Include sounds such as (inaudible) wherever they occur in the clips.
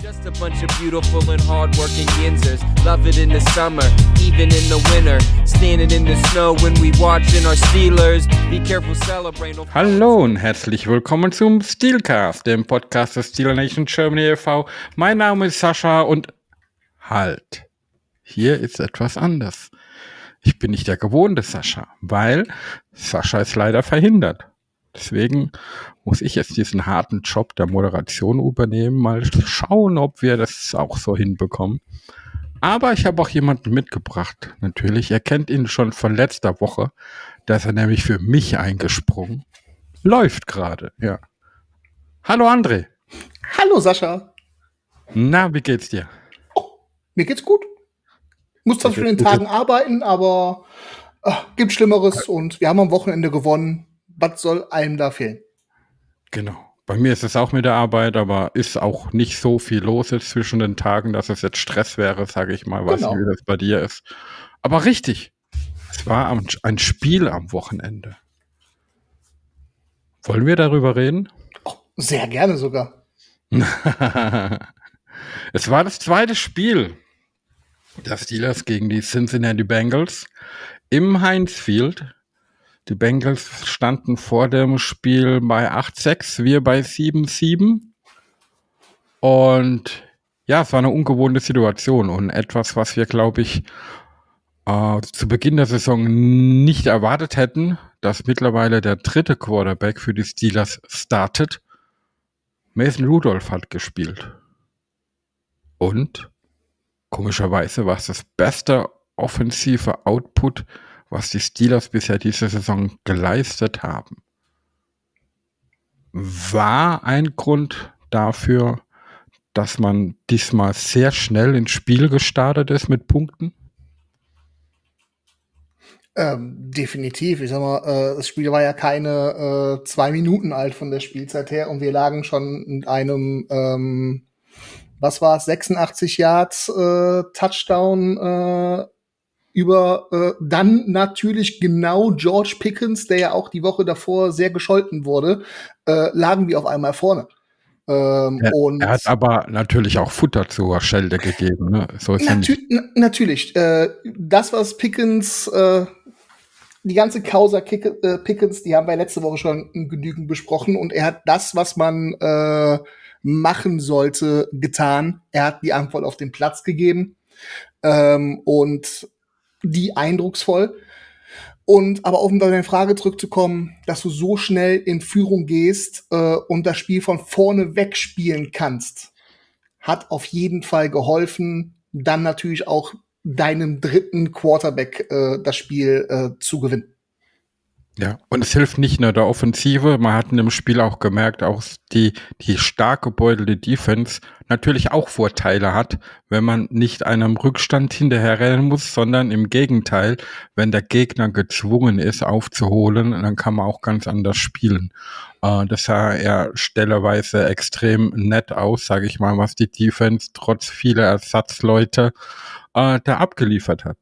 Just a bunch of beautiful and hardworking Yinzers. Love it in the summer, even in the winter. Standing in the snow when we watching our Steelers. Be careful celebrating. Hallo und herzlich willkommen zum Steelcast, dem Podcast des Steel Nation Germany e.V. Mein Name ist Sascha und halt, hier ist etwas anders. Ich bin nicht der gewohnte Sascha, weil Sascha ist leider verhindert. Deswegen muss ich jetzt diesen harten Job der Moderation übernehmen, mal schauen, ob wir das auch so hinbekommen. Aber ich habe auch jemanden mitgebracht. Natürlich, ihr kennt ihn schon von letzter Woche. Da ist er nämlich für mich eingesprungen. Läuft gerade, ja. Hallo André. Hallo Sascha. Na, wie geht's dir? Oh, mir geht's gut. Muss zwar schon in den Tagen arbeiten, aber äh, gibt Schlimmeres und wir haben am Wochenende gewonnen. Was soll einem da fehlen? Genau. Bei mir ist es auch mit der Arbeit, aber ist auch nicht so viel los jetzt zwischen den Tagen, dass es jetzt Stress wäre, sage ich mal. Weiß Genau. wie das bei dir ist. Aber richtig. Es war ein Spiel am Wochenende. Wollen wir darüber reden? Oh, sehr gerne sogar. (laughs) es war das zweite Spiel der Steelers gegen die Cincinnati Bengals im Heinz Field. Die Bengals standen vor dem Spiel bei 8-6, wir bei 7-7. Und ja, es war eine ungewohnte Situation und etwas, was wir, glaube ich, äh, zu Beginn der Saison nicht erwartet hätten, dass mittlerweile der dritte Quarterback für die Steelers startet. Mason Rudolph hat gespielt. Und komischerweise war es das beste offensive Output, was die Steelers bisher diese Saison geleistet haben. War ein Grund dafür, dass man diesmal sehr schnell ins Spiel gestartet ist mit Punkten? Ähm, definitiv. Ich sag mal, äh, das Spiel war ja keine äh, zwei Minuten alt von der Spielzeit her und wir lagen schon mit einem, ähm, was war es, 86 Yards äh, Touchdown äh, über äh, dann natürlich genau George Pickens, der ja auch die Woche davor sehr gescholten wurde, äh, lagen wir auf einmal vorne. Ähm, Er, und er hat aber natürlich auch Futter zur Schelde gegeben. Ne? So ist ja Natü nicht. na- natürlich. Äh, das, was Pickens, äh, die ganze Causa Kick äh, Pickens, die haben wir letzte Woche schon genügend besprochen und er hat das, was man äh, machen sollte, getan. Er hat die Antwort auf den Platz gegeben ähm, und die eindrucksvoll. Und aber um auf deine Frage zurückzukommen, dass du so schnell in Führung gehst äh, und das Spiel von vorne wegspielen kannst, hat auf jeden Fall geholfen, dann natürlich auch deinem dritten Quarterback äh, das Spiel äh, zu gewinnen. Ja, und es hilft nicht nur der Offensive. Man hat in dem Spiel auch gemerkt, auch die, die stark gebeutelte Defense natürlich auch Vorteile hat, wenn man nicht einem Rückstand hinterherrennen muss, sondern im Gegenteil, wenn der Gegner gezwungen ist, aufzuholen, dann kann man auch ganz anders spielen. Äh, das sah ja stellerweise extrem nett aus, sage ich mal, was die Defense trotz vieler Ersatzleute äh, da abgeliefert hat.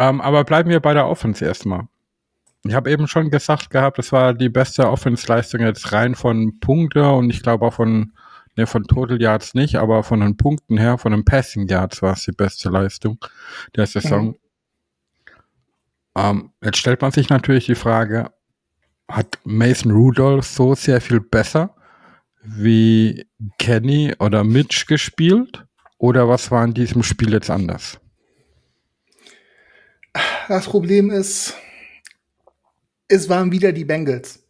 Ähm, aber bleiben wir bei der Offense erstmal. Ich habe eben schon gesagt gehabt, das war die beste Offense-Leistung jetzt rein von Punkte und ich glaube auch von, ne, von Total Yards nicht, aber von den Punkten her, von den Passing Yards war es die beste Leistung der Saison. Ähm, jetzt stellt man sich natürlich die Frage, hat Mason Rudolph so sehr viel besser wie Kenny oder Mitch gespielt? Oder was war in diesem Spiel jetzt anders? Das Problem ist, es waren wieder die Bengals.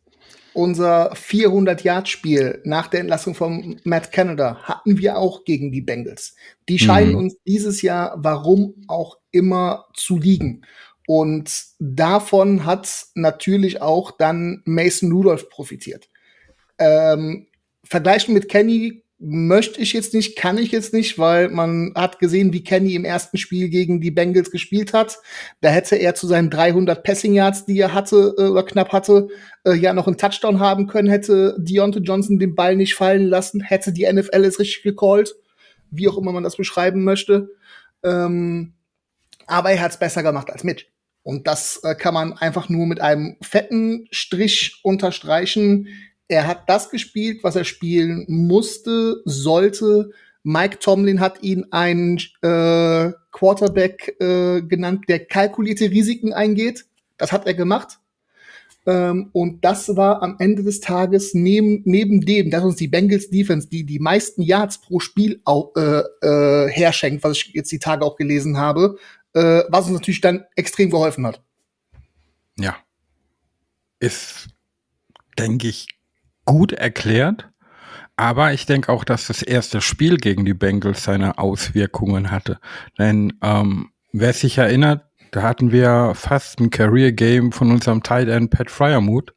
Unser 400-Yard-Spiel nach der Entlassung von Matt Canada hatten wir auch gegen die Bengals. Die scheinen Mhm. uns dieses Jahr, warum auch immer, zu liegen. Und davon hat natürlich auch dann Mason Rudolph profitiert. Ähm, vergleichen mit Kenny möchte ich jetzt nicht, kann ich jetzt nicht, weil man hat gesehen, wie Kenny im ersten Spiel gegen die Bengals gespielt hat. Da hätte er zu seinen 300 Passing Yards, die er hatte äh, oder knapp hatte, äh, ja noch einen Touchdown haben können, hätte Deontay Johnson den Ball nicht fallen lassen, hätte die NFL es richtig gecallt, wie auch immer man das beschreiben möchte. Ähm, aber er hat es besser gemacht als Mitch. Und das äh, kann man einfach nur mit einem fetten Strich unterstreichen. Er hat das gespielt, was er spielen musste, sollte, Mike Tomlin hat ihn einen äh, Quarterback äh, genannt, der kalkulierte Risiken eingeht. Das hat er gemacht. Ähm, und das war am Ende des Tages neben, neben dem, dass uns die Bengals Defense, die die meisten Yards pro Spiel auch, äh, äh, herschenkt, was ich jetzt die Tage auch gelesen habe, äh, was uns natürlich dann extrem geholfen hat. Ja. Ist, denke ich, gut erklärt. Aber ich denke auch, dass das erste Spiel gegen die Bengals seine Auswirkungen hatte. Denn ähm, wer sich erinnert, da hatten wir fast ein Career Game von unserem Tight End Pat Fryermuth.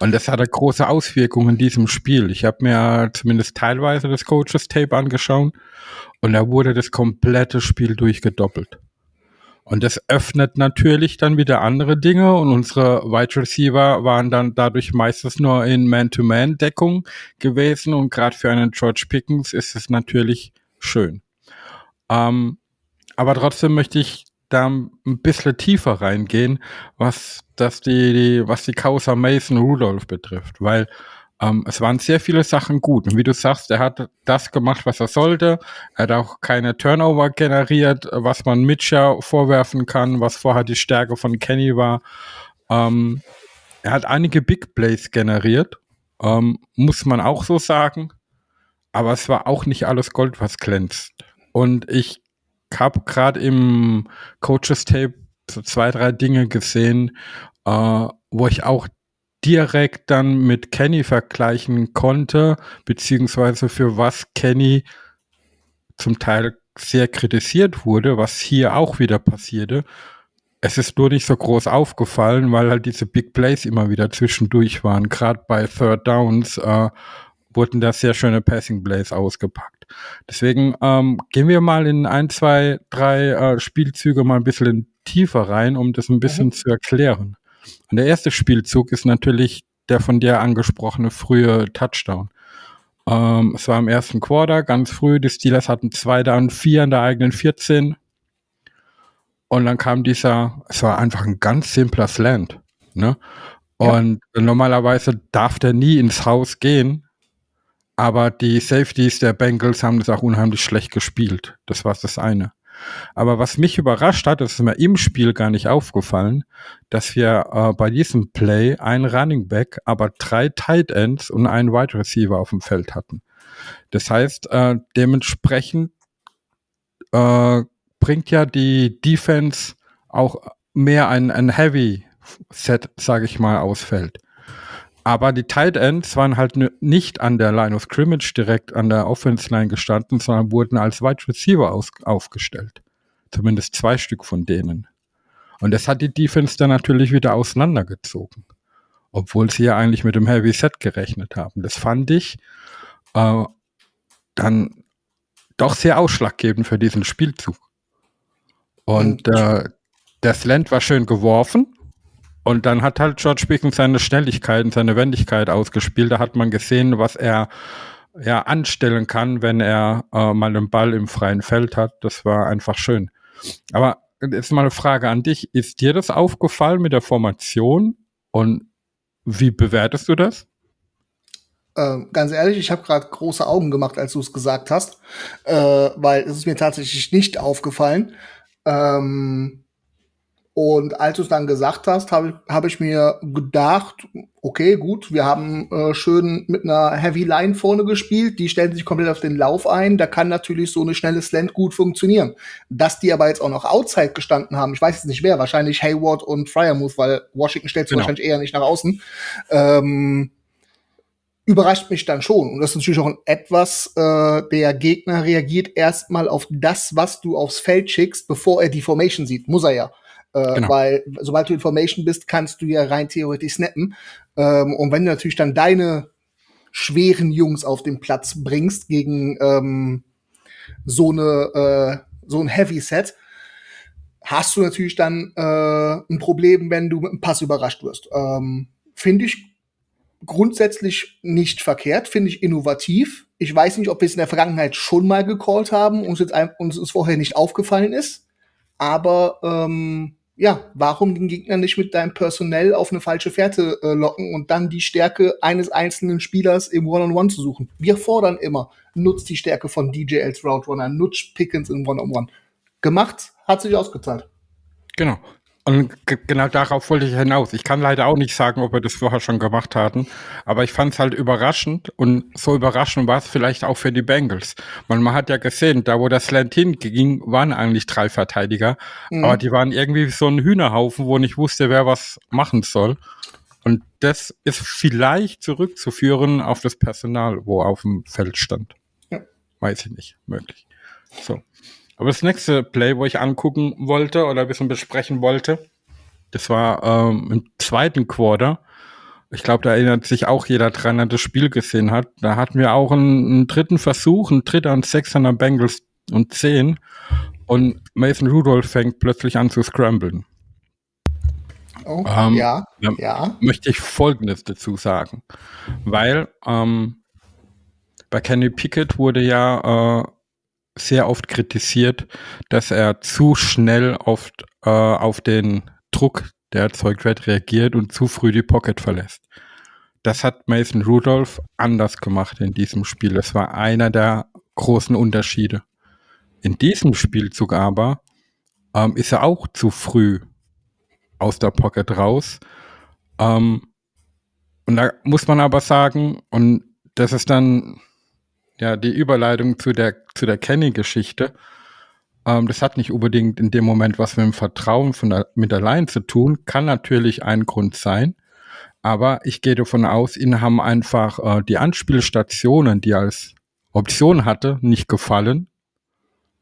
Und das hatte große Auswirkungen in diesem Spiel. Ich habe mir zumindest teilweise das Coaches Tape angeschaut und da wurde das komplette Spiel durchgedoppelt. Und das öffnet natürlich dann wieder andere Dinge und unsere Wide Receiver waren dann dadurch meistens nur in Man-to-Man-Deckung gewesen und gerade für einen George Pickens ist es natürlich schön. Ähm, aber trotzdem möchte ich da ein bisschen tiefer reingehen, was das die, die was die Causa Mason Rudolph betrifft, weil ähm, es waren sehr viele Sachen gut. Und wie du sagst, er hat das gemacht, was er sollte. Er hat auch keine Turnover generiert, was man Mitcher vorwerfen kann, was vorher die Stärke von Kenny war. Ähm, er hat einige Big Plays generiert, ähm, muss man auch so sagen. Aber es war auch nicht alles Gold, was glänzt. Und ich habe gerade im Coaches Tape so zwei, drei Dinge gesehen, äh, wo ich auch direkt dann mit Kenny vergleichen konnte, beziehungsweise für was Kenny zum Teil sehr kritisiert wurde, was hier auch wieder passierte. Es ist nur nicht so groß aufgefallen, weil halt diese Big Plays immer wieder zwischendurch waren. Gerade bei Third Downs äh, wurden da sehr schöne Passing Plays ausgepackt. Deswegen ähm, gehen wir mal in ein, zwei, drei äh, Spielzüge mal ein bisschen tiefer rein, um das ein bisschen mhm. zu erklären. Und der erste Spielzug ist natürlich der von dir angesprochene frühe Touchdown. Ähm, es war im ersten Quarter, ganz früh. Die Steelers hatten zwei Down, vier in der eigenen 14. Und dann kam dieser, es war einfach ein ganz simpler Slant. Ne? Und ja. normalerweise darf der nie ins Haus gehen, aber die Safeties der Bengals haben das auch unheimlich schlecht gespielt. Das war das eine. Aber was mich überrascht hat, das ist mir im Spiel gar nicht aufgefallen, dass wir äh, bei diesem Play einen Running Back, aber drei Tight Ends und einen Wide Receiver auf dem Feld hatten. Das heißt, äh, dementsprechend äh, bringt ja die Defense auch mehr ein, ein Heavy Set, sage ich mal, ausfällt. Aber die Tight Ends waren halt nicht an der Line of Scrimmage direkt an der Offense Line gestanden, sondern wurden als Wide Receiver aus, aufgestellt. Zumindest zwei Stück von denen. Und das hat die Defense dann natürlich wieder auseinandergezogen. Obwohl sie ja eigentlich mit dem Heavy Set gerechnet haben. Das fand ich äh, dann doch sehr ausschlaggebend für diesen Spielzug. Und äh, der Slant war schön geworfen, und dann hat halt George Pickens seine Schnelligkeit und seine Wendigkeit ausgespielt. Da hat man gesehen, was er ja anstellen kann, wenn er äh, mal den Ball im freien Feld hat. Das war einfach schön. Aber jetzt mal eine Frage an dich. Ist dir das aufgefallen mit der Formation? Und wie bewertest du das? Ähm, ganz ehrlich, ich habe gerade große Augen gemacht, als du es gesagt hast, äh, weil es ist mir tatsächlich nicht aufgefallen. Ähm, und als du es dann gesagt hast, habe hab ich mir gedacht, okay, gut, wir haben äh, schön mit einer Heavy Line vorne gespielt, die stellen sich komplett auf den Lauf ein, da kann natürlich so eine schnelle Slant gut funktionieren. Dass die aber jetzt auch noch Outside gestanden haben, ich weiß jetzt nicht wer, wahrscheinlich Hayward und Fryermuth, weil Washington stellt sich genau. wahrscheinlich eher nicht nach außen, ähm, überrascht mich dann schon. Und das ist natürlich auch etwas, äh, der Gegner reagiert erstmal auf das, was du aufs Feld schickst, bevor er die Formation sieht. Muss er ja. Äh, genau. Weil sobald du Information bist, kannst du ja rein theoretisch snappen. Ähm, und wenn du natürlich dann deine schweren Jungs auf den Platz bringst gegen ähm, so eine äh, so ein Heavy Set, hast du natürlich dann äh, ein Problem, wenn du mit einem Pass überrascht wirst. Ähm, finde ich grundsätzlich nicht verkehrt, finde ich innovativ. Ich weiß nicht, ob wir es in der Vergangenheit schon mal gecallt haben und uns, jetzt uns, uns vorher nicht aufgefallen ist. Aber ähm, ja, warum den Gegner nicht mit deinem Personell auf eine falsche Fährte äh, locken und dann die Stärke eines einzelnen Spielers im One-on-One -on -One zu suchen? Wir fordern immer, nutzt die Stärke von DJ als Route Runner, nutzt Pickens im One-on-One. -on -One. Gemacht, hat sich ausgezahlt. Genau. Und genau darauf wollte ich hinaus. Ich kann leider auch nicht sagen, ob wir das vorher schon gemacht hatten, aber ich fand es halt überraschend und so überraschend war es vielleicht auch für die Bengals. Weil man hat ja gesehen, da wo das Land hinging, waren eigentlich drei Verteidiger, mhm. aber die waren irgendwie so ein Hühnerhaufen, wo nicht wusste, wer was machen soll. Und das ist vielleicht zurückzuführen auf das Personal, wo auf dem Feld stand. Ja. Weiß ich nicht, möglich. So. Aber das nächste Play, wo ich angucken wollte oder ein bisschen besprechen wollte, das war ähm, im zweiten Quarter. Ich glaube, da erinnert sich auch jeder dran, der das Spiel gesehen hat. Da hatten wir auch einen, einen dritten Versuch, einen dritter und sechs an der Bengals und zehn. Und Mason Rudolph fängt plötzlich an zu scramblen. Oh, ähm, ja, ja. Möchte ich Folgendes dazu sagen. Weil ähm, bei Kenny Pickett wurde ja äh, sehr oft kritisiert, dass er zu schnell oft äh, auf den Druck, der erzeugt wird, reagiert und zu früh die Pocket verlässt. Das hat Mason Rudolph anders gemacht in diesem Spiel. Das war einer der großen Unterschiede. In diesem Spielzug aber ähm, ist er auch zu früh aus der Pocket raus. Ähm, und da muss man aber sagen, und das ist dann ja, die Überleitung zu der, zu der Kenny-Geschichte, ähm, das hat nicht unbedingt in dem Moment was mit dem Vertrauen von der, mit Line zu tun, kann natürlich ein Grund sein. Aber ich gehe davon aus, ihnen haben einfach äh, die Anspielstationen, die als Option hatte, nicht gefallen,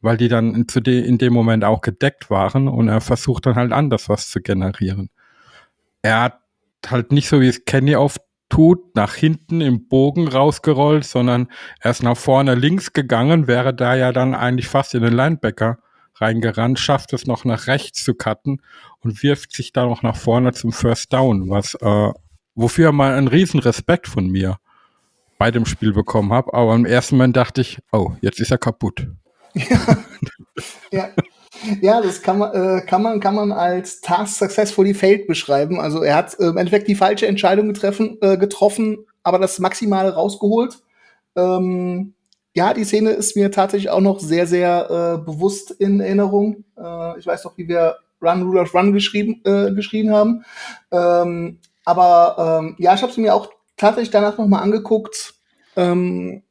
weil die dann in, zu de, in dem Moment auch gedeckt waren und er versucht dann halt anders was zu generieren. Er hat halt nicht so wie es Kenny oft tut, nach hinten im Bogen rausgerollt, sondern er ist nach vorne links gegangen, wäre da ja dann eigentlich fast in den Linebacker reingerannt, schafft es noch nach rechts zu cutten und wirft sich da noch nach vorne zum First Down, was äh, wofür mal einen riesen Respekt von mir bei dem Spiel bekommen habe. Aber im ersten Moment dachte ich, oh, jetzt ist er kaputt. Ja, (laughs) ja. Ja, das kann man, äh, kann man, kann man als Task Successfully Failed beschreiben. Also er hat äh, im Endeffekt die falsche Entscheidung getreffen, äh, getroffen, aber das Maximale rausgeholt. Ähm, ja, die Szene ist mir tatsächlich auch noch sehr, sehr äh, bewusst in Erinnerung. Äh, ich weiß noch, wie wir Run Rudolph Run geschrieben, äh, geschrieben haben. Ähm, aber ähm, ja, ich habe sie mir auch tatsächlich danach noch mal angeguckt. Ähm,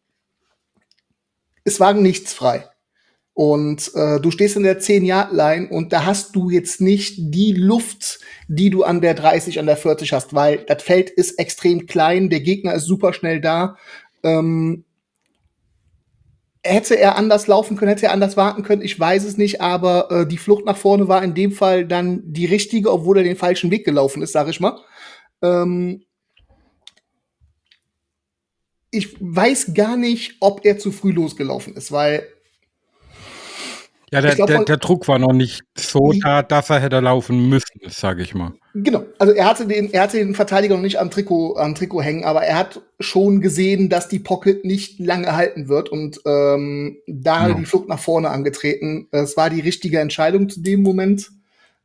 es war nichts frei. Und äh, du stehst in der 10-Yard-Line und da hast du jetzt nicht die Luft, die du an der 30, an der 40 hast, weil das Feld ist extrem klein, der Gegner ist super schnell da. Ähm, hätte er anders laufen können, hätte er anders warten können, ich weiß es nicht, aber äh, die Flucht nach vorne war in dem Fall dann die richtige, obwohl er den falschen Weg gelaufen ist, sag ich mal. Ähm, ich weiß gar nicht, ob er zu früh losgelaufen ist, weil ja, der, glaub, der, der, Druck war noch nicht so da, dass er hätte laufen müssen, sage ich mal. Genau. Also er hatte den, er hatte den Verteidiger noch nicht am Trikot, am Trikot hängen, aber er hat schon gesehen, dass die Pocket nicht lange halten wird und ähm, da hat er die Flucht nach vorne angetreten. Es war die richtige Entscheidung zu dem Moment.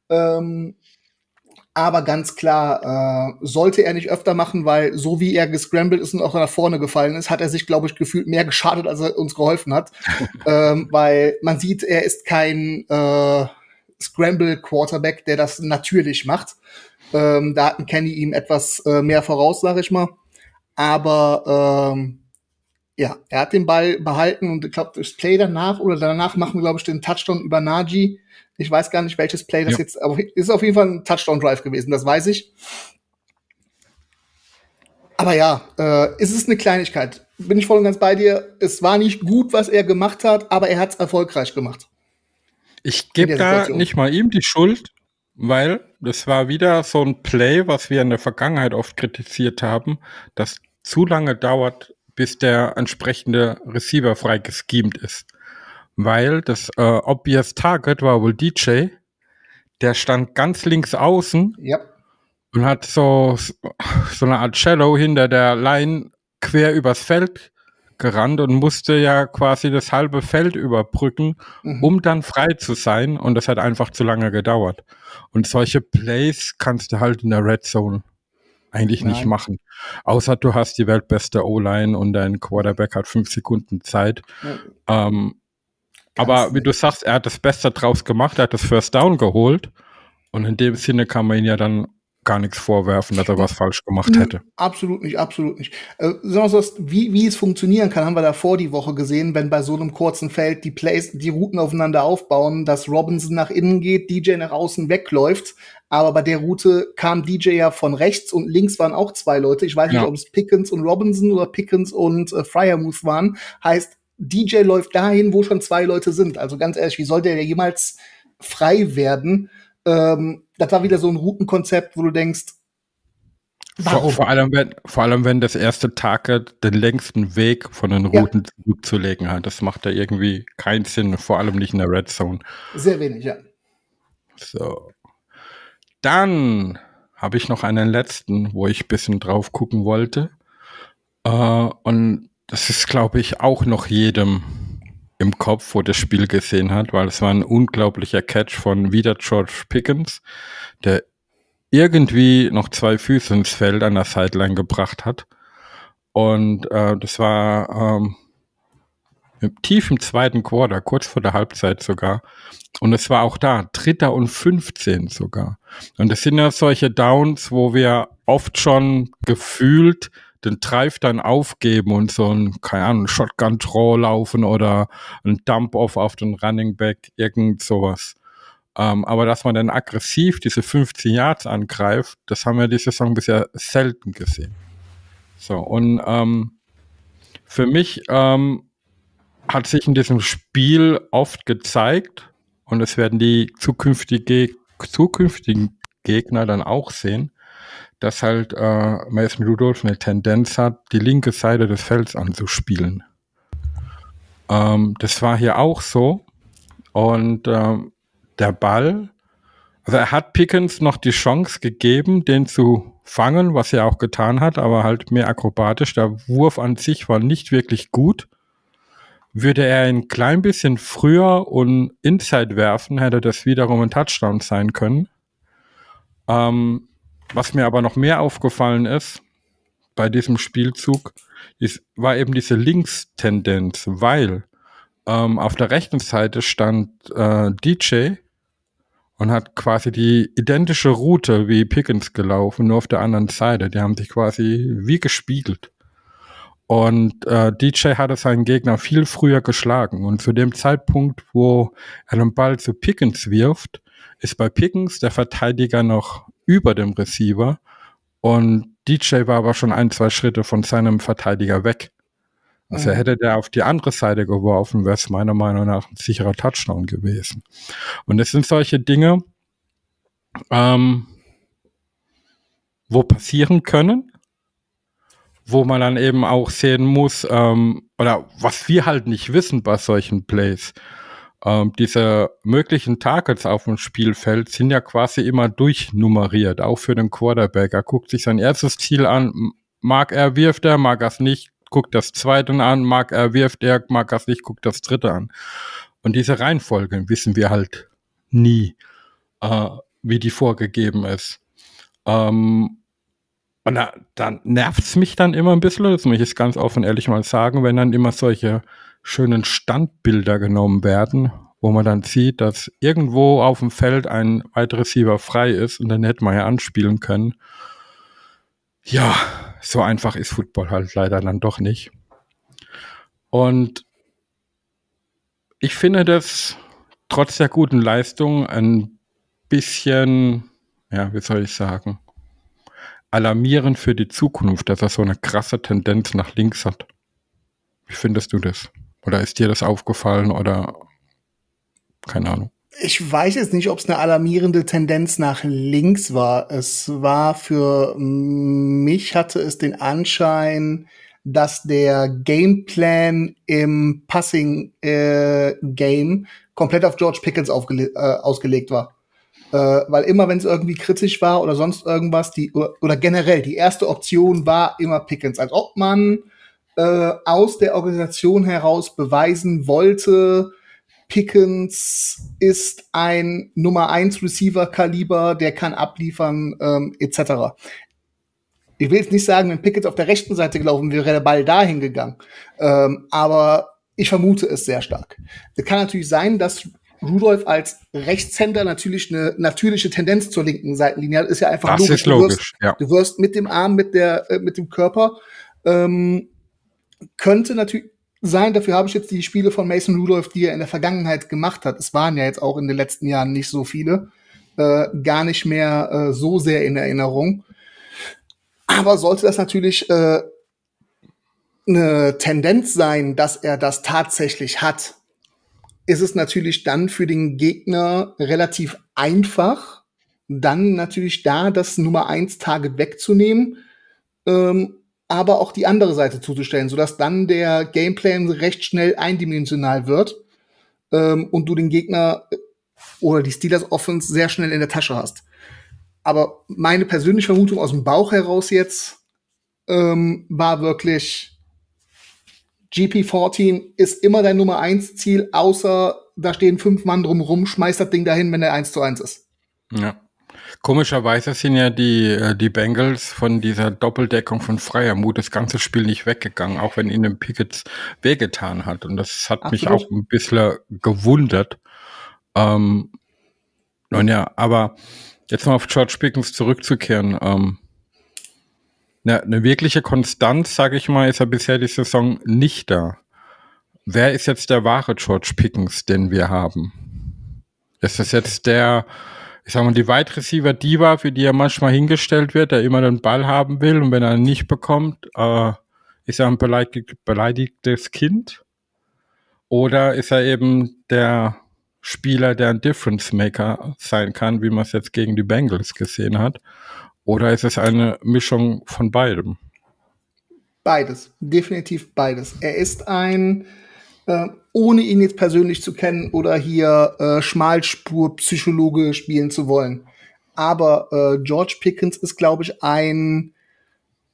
Ähm, aber ganz klar, äh, sollte er nicht öfter machen, weil so wie er gescrambled ist und auch nach vorne gefallen ist, hat er sich, glaube ich, gefühlt mehr geschadet, als er uns geholfen hat. (laughs) ähm, weil man sieht, er ist kein äh, Scramble-Quarterback, der das natürlich macht. Ähm, da hat Kenny ihm etwas äh, mehr voraus, sag ich mal. Aber ähm, ja, er hat den Ball behalten und ich glaube, das Play danach oder danach machen wir, glaube ich, den Touchdown über Najee ich weiß gar nicht, welches Play das ja. jetzt, aber ist auf jeden Fall ein Touchdown-Drive gewesen, das weiß ich. Aber ja, äh, es ist eine Kleinigkeit. Bin ich voll und ganz bei dir. Es war nicht gut, was er gemacht hat, aber er hat es erfolgreich gemacht. Ich gebe da nicht mal ihm die Schuld, weil das war wieder so ein Play, was wir in der Vergangenheit oft kritisiert haben, das zu lange dauert, bis der entsprechende Receiver frei geschemt ist weil das äh, Obvious Target war wohl DJ. Der stand ganz links außen ja. und hat so, so eine Art Cello hinter der Line quer übers Feld gerannt und musste ja quasi das halbe Feld überbrücken, mhm. um dann frei zu sein. Und das hat einfach zu lange gedauert. Und solche Plays kannst du halt in der Red Zone eigentlich Nein. nicht machen. Außer du hast die weltbeste O-Line und dein Quarterback hat fünf Sekunden Zeit. Ja. Ähm, aber wie du sagst, er hat das Beste draus gemacht, er hat das First Down geholt. Und in dem Sinne kann man ihn ja dann gar nichts vorwerfen, dass er was falsch gemacht hätte. Absolut nicht, absolut nicht. Äh, wie, wie es funktionieren kann, haben wir davor die Woche gesehen, wenn bei so einem kurzen Feld die Plays, die Routen aufeinander aufbauen, dass Robinson nach innen geht, DJ nach außen wegläuft. Aber bei der Route kam DJ ja von rechts und links waren auch zwei Leute. Ich weiß ja. nicht, ob es Pickens und Robinson oder Pickens und äh, Fryermuth waren. Heißt, DJ läuft dahin, wo schon zwei Leute sind. Also ganz ehrlich, wie soll der jemals frei werden? Ähm, das war wieder so ein Routenkonzept, wo du denkst? Vor, vor, allem, wenn, vor allem, wenn das erste Target den längsten Weg von den Routen ja. zurückzulegen hat. Das macht ja irgendwie keinen Sinn, vor allem nicht in der Red Zone. Sehr wenig, ja. So. Dann habe ich noch einen letzten, wo ich ein bisschen drauf gucken wollte. Äh, und das ist, glaube ich, auch noch jedem im Kopf, wo das Spiel gesehen hat, weil es war ein unglaublicher Catch von wieder George Pickens, der irgendwie noch zwei Füße ins Feld an der Sideline gebracht hat. Und äh, das war ähm, im zweiten Quarter, kurz vor der Halbzeit sogar. Und es war auch da, dritter und 15 sogar. Und das sind ja solche Downs, wo wir oft schon gefühlt den Drive dann aufgeben und so ein, keine Ahnung, Shotgun-Draw laufen oder ein Dump-Off auf den Running Back, irgend sowas. Ähm, aber dass man dann aggressiv diese 15 Yards angreift, das haben wir diese Saison bisher selten gesehen. So, und ähm, für mich ähm, hat sich in diesem Spiel oft gezeigt, und es werden die zukünftige, zukünftigen Gegner dann auch sehen, dass halt äh, Mason Rudolph eine Tendenz hat, die linke Seite des Felds anzuspielen. Ähm, das war hier auch so. Und ähm, der Ball, also er hat Pickens noch die Chance gegeben, den zu fangen, was er auch getan hat, aber halt mehr akrobatisch. Der Wurf an sich war nicht wirklich gut. Würde er ein klein bisschen früher und Inside werfen, hätte das wiederum ein Touchdown sein können. Ähm, was mir aber noch mehr aufgefallen ist bei diesem Spielzug, ist, war eben diese Linkstendenz, weil ähm, auf der rechten Seite stand äh, DJ und hat quasi die identische Route wie Pickens gelaufen, nur auf der anderen Seite. Die haben sich quasi wie gespiegelt. Und äh, DJ hatte seinen Gegner viel früher geschlagen. Und zu dem Zeitpunkt, wo er den Ball zu Pickens wirft, ist bei Pickens der Verteidiger noch über dem Receiver und DJ war aber schon ein, zwei Schritte von seinem Verteidiger weg. Also mhm. hätte der auf die andere Seite geworfen, wäre es meiner Meinung nach ein sicherer Touchdown gewesen. Und es sind solche Dinge, ähm, wo passieren können, wo man dann eben auch sehen muss, ähm, oder was wir halt nicht wissen bei solchen Plays, ähm, diese möglichen Targets auf dem Spielfeld sind ja quasi immer durchnummeriert, auch für den Quarterback. Er guckt sich sein erstes Ziel an, mag er, wirft er, mag er es nicht, guckt das zweite an, mag er, wirft er, mag er es nicht, guckt das dritte an. Und diese Reihenfolge wissen wir halt nie, äh, wie die vorgegeben ist. Ähm, und da, dann nervt's mich dann immer ein bisschen, das muss ich jetzt ganz offen ehrlich mal sagen, wenn dann immer solche schönen Standbilder genommen werden, wo man dann sieht, dass irgendwo auf dem Feld ein Wide Receiver frei ist und dann hätte man ja anspielen können. Ja, so einfach ist Football halt leider dann doch nicht. Und ich finde das trotz der guten Leistung ein bisschen, ja, wie soll ich sagen, alarmierend für die Zukunft, dass er so eine krasse Tendenz nach links hat. Wie findest du das? Oder ist dir das aufgefallen oder keine Ahnung? Ich weiß jetzt nicht, ob es eine alarmierende Tendenz nach links war. Es war für mich hatte es den Anschein, dass der Gameplan im Passing äh, Game komplett auf George Pickens äh, ausgelegt war. Äh, weil immer, wenn es irgendwie kritisch war oder sonst irgendwas, die oder, oder generell die erste Option war immer Pickens, als ob man äh, aus der Organisation heraus beweisen wollte, Pickens ist ein Nummer 1 Receiver Kaliber, der kann abliefern, ähm, etc. Ich will jetzt nicht sagen, wenn Pickens auf der rechten Seite gelaufen wäre, wäre der Ball dahin gegangen. Ähm, aber ich vermute es sehr stark. Es kann natürlich sein, dass Rudolf als Rechtshänder natürlich eine natürliche Tendenz zur linken Seitenlinie hat. Ist ja einfach das logisch. Ist logisch du, wirst, ja. du wirst mit dem Arm, mit der, äh, mit dem Körper ähm, könnte natürlich sein, dafür habe ich jetzt die Spiele von Mason Rudolph, die er in der Vergangenheit gemacht hat, es waren ja jetzt auch in den letzten Jahren nicht so viele, äh, gar nicht mehr äh, so sehr in Erinnerung. Aber sollte das natürlich äh, eine Tendenz sein, dass er das tatsächlich hat, ist es natürlich dann für den Gegner relativ einfach, dann natürlich da das Nummer eins Target wegzunehmen ähm, aber auch die andere Seite zuzustellen, sodass dann der Gameplan recht schnell eindimensional wird ähm, und du den Gegner äh, oder die Steelers Offense sehr schnell in der Tasche hast. Aber meine persönliche Vermutung aus dem Bauch heraus jetzt ähm, war wirklich GP14 ist immer dein Nummer 1 Ziel, außer da stehen fünf Mann drumrum, schmeißt das Ding dahin, wenn der 1 zu 1 ist. Ja. Komischerweise sind ja die, äh, die Bengals von dieser Doppeldeckung von Freiermut das ganze Spiel nicht weggegangen, auch wenn ihnen Pickets wehgetan hat. Und das hat Absolut. mich auch ein bisschen gewundert. Ähm, nun ja, aber jetzt mal auf George Pickens zurückzukehren. Ähm, eine, eine wirkliche Konstanz, sage ich mal, ist er bisher die Saison nicht da. Wer ist jetzt der wahre George Pickens, den wir haben? Ist das jetzt der ich sag mal, die Wide Receiver Diva, für die er manchmal hingestellt wird, der immer den Ball haben will und wenn er ihn nicht bekommt, äh, ist er ein beleidigt, beleidigtes Kind? Oder ist er eben der Spieler, der ein Difference Maker sein kann, wie man es jetzt gegen die Bengals gesehen hat? Oder ist es eine Mischung von beidem? Beides, definitiv beides. Er ist ein äh, ohne ihn jetzt persönlich zu kennen oder hier äh, Schmalspur-Psychologe spielen zu wollen. Aber äh, George Pickens ist, glaube ich, ein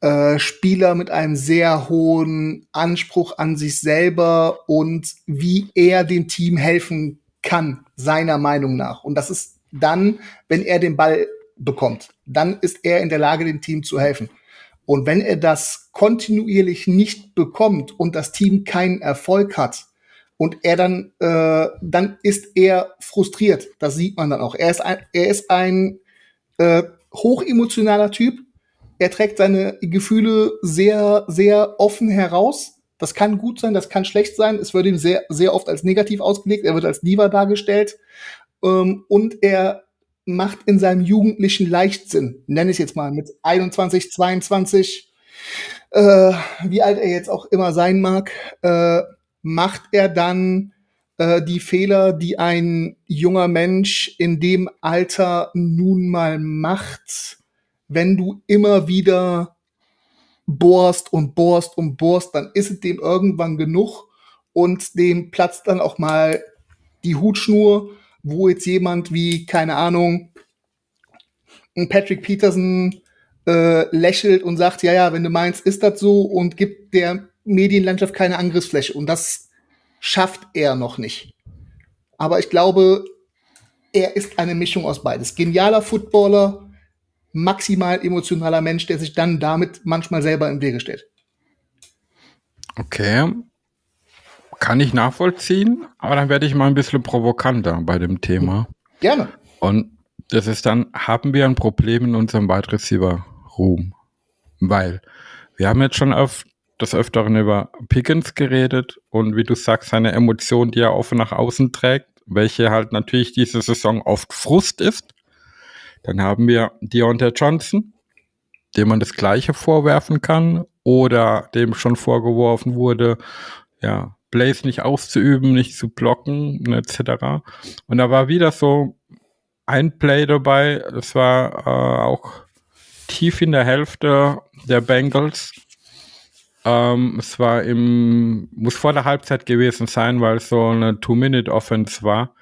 äh, Spieler mit einem sehr hohen Anspruch an sich selber und wie er dem Team helfen kann, seiner Meinung nach. Und das ist dann, wenn er den Ball bekommt, dann ist er in der Lage, dem Team zu helfen. Und wenn er das kontinuierlich nicht bekommt und das Team keinen Erfolg hat, und er dann, äh, dann ist er frustriert. Das sieht man dann auch. Er ist ein, er ist ein äh, hochemotionaler Typ. Er trägt seine Gefühle sehr, sehr offen heraus. Das kann gut sein, das kann schlecht sein. Es wird ihm sehr, sehr oft als negativ ausgelegt. Er wird als Diva dargestellt. Ähm, und er macht in seinem jugendlichen Leichtsinn, nenne ich jetzt mal, mit 21, 22, äh, wie alt er jetzt auch immer sein mag, äh, macht er dann äh, die Fehler, die ein junger Mensch in dem Alter nun mal macht, wenn du immer wieder bohrst und bohrst und bohrst, dann ist es dem irgendwann genug und dem platzt dann auch mal die Hutschnur, wo jetzt jemand wie, keine Ahnung, ein Patrick Peterson äh, lächelt und sagt, ja, ja, wenn du meinst, ist das so und gibt der Medienlandschaft keine Angriffsfläche. Und das schafft er noch nicht. Aber ich glaube, er ist eine Mischung aus beides. Genialer Footballer, maximal emotionaler Mensch, der sich dann damit manchmal selber im Wege steht. Okay. Kann ich nachvollziehen, aber dann werde ich mal ein bisschen provokanter bei dem Thema. Gerne. Und das ist dann, haben wir ein Problem in unserem Wide Receiver Room? Weil wir haben jetzt schon auf des Öfteren über Pickens geredet und wie du sagst, seine Emotion, die er offen nach außen trägt, welche halt natürlich diese Saison oft Frust ist. Dann haben wir Deontay Johnson, dem man das Gleiche vorwerfen kann oder dem schon vorgeworfen wurde, ja, Blaze nicht auszuüben, nicht zu blocken, etc. Und da war wieder so ein Play dabei, das war äh, auch tief in der Hälfte der Bengals, ähm, es war im, muss vor der Halbzeit gewesen sein, weil es so eine Two-Minute-Offense war.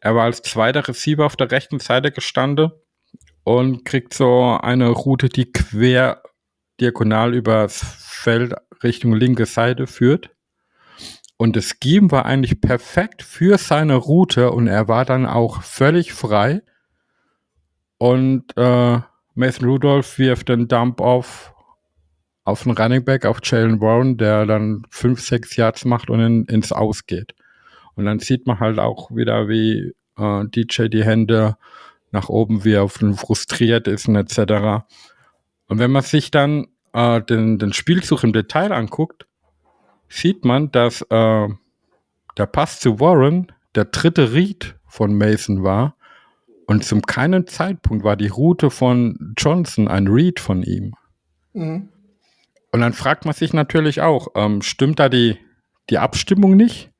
Er war als zweiter Receiver auf der rechten Seite gestanden und kriegt so eine Route, die quer diagonal übers Feld Richtung linke Seite führt. Und das Scheme war eigentlich perfekt für seine Route und er war dann auch völlig frei. Und äh, Mason Rudolph wirft den Dump auf auf den Running Back, auf Jalen Warren, der dann fünf, sechs Yards macht und in, ins Aus geht. Und dann sieht man halt auch wieder, wie äh, DJ die Hände nach oben, auf den frustriert ist und etc. Und wenn man sich dann äh, den, den Spielzug im Detail anguckt, sieht man, dass äh, der Pass zu Warren der dritte Read von Mason war und zum keinen Zeitpunkt war die Route von Johnson ein Read von ihm. Mhm. Und dann fragt man sich natürlich auch, ähm, stimmt da die, die Abstimmung nicht?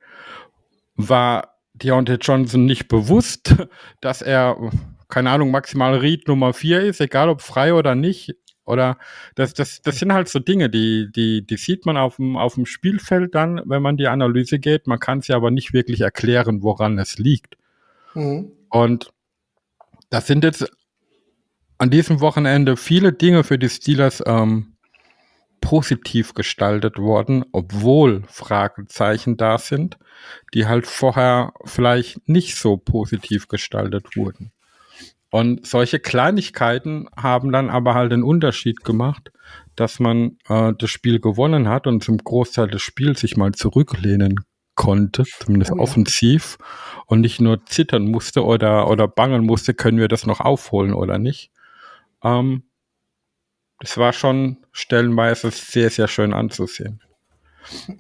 War Deontay Johnson nicht bewusst, (laughs) dass er, keine Ahnung, maximal Read Nummer 4 ist, egal ob frei oder nicht? Oder das, das, das sind halt so Dinge, die, die, die sieht man auf dem, auf dem Spielfeld dann, wenn man die Analyse geht. Man kann sie aber nicht wirklich erklären, woran es liegt. Mhm. Und das sind jetzt an diesem Wochenende viele Dinge für die Steelers ähm, positiv gestaltet worden, obwohl Fragezeichen da sind, die halt vorher vielleicht nicht so positiv gestaltet wurden. Und solche Kleinigkeiten haben dann aber halt den Unterschied gemacht, dass man äh, das Spiel gewonnen hat und zum Großteil des Spiels sich mal zurücklehnen konnte, zumindest oh ja. offensiv, und nicht nur zittern musste oder, oder bangen musste, können wir das noch aufholen oder nicht. Ähm, das war schon stellenweise sehr, sehr schön anzusehen.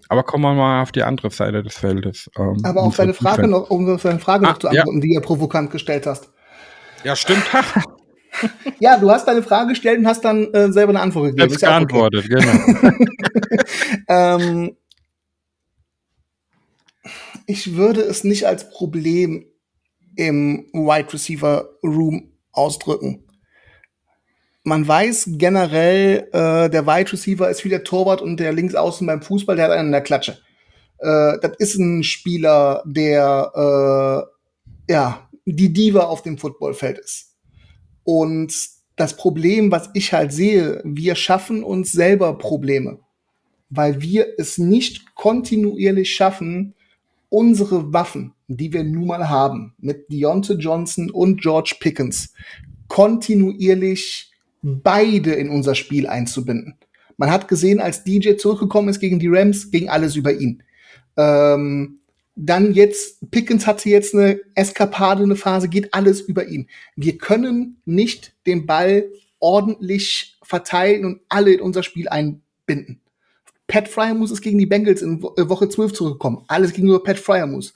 Aber kommen wir mal auf die andere Seite des Feldes. Ähm, Aber auf deine Frage noch, um auf deine Frage ah, noch zu antworten, ja. die du provokant gestellt hast. Ja, stimmt. ja, du hast deine Frage gestellt und hast dann äh, selber eine Antwort gegeben. Jetzt geantwortet, okay. genau. (laughs) ähm, ich würde es nicht als Problem im Wide Receiver Room ausdrücken man weiß generell, äh, der Wide Receiver ist wie der Torwart und der Linksaußen beim Fußball, der hat einen in der Klatsche. Äh, das ist ein Spieler, der äh, ja die Diva auf dem Footballfeld ist. Und das Problem, was ich halt sehe, wir schaffen uns selber Probleme, weil wir es nicht kontinuierlich schaffen, unsere Waffen, die wir nun mal haben, mit Deontay Johnson und George Pickens, kontinuierlich beide in unser Spiel einzubinden. Man hat gesehen, als DJ zurückgekommen ist gegen die Rams, ging alles über ihn. Ähm, dann jetzt, Pickens hatte jetzt eine Eskapade, eine Phase, geht alles über ihn. Wir können nicht den Ball ordentlich verteilen und alle in unser Spiel einbinden. Pat Fryer muss es gegen die Bengals in Woche 12 zurückkommen. Alles gegenüber Pat Fryer muss.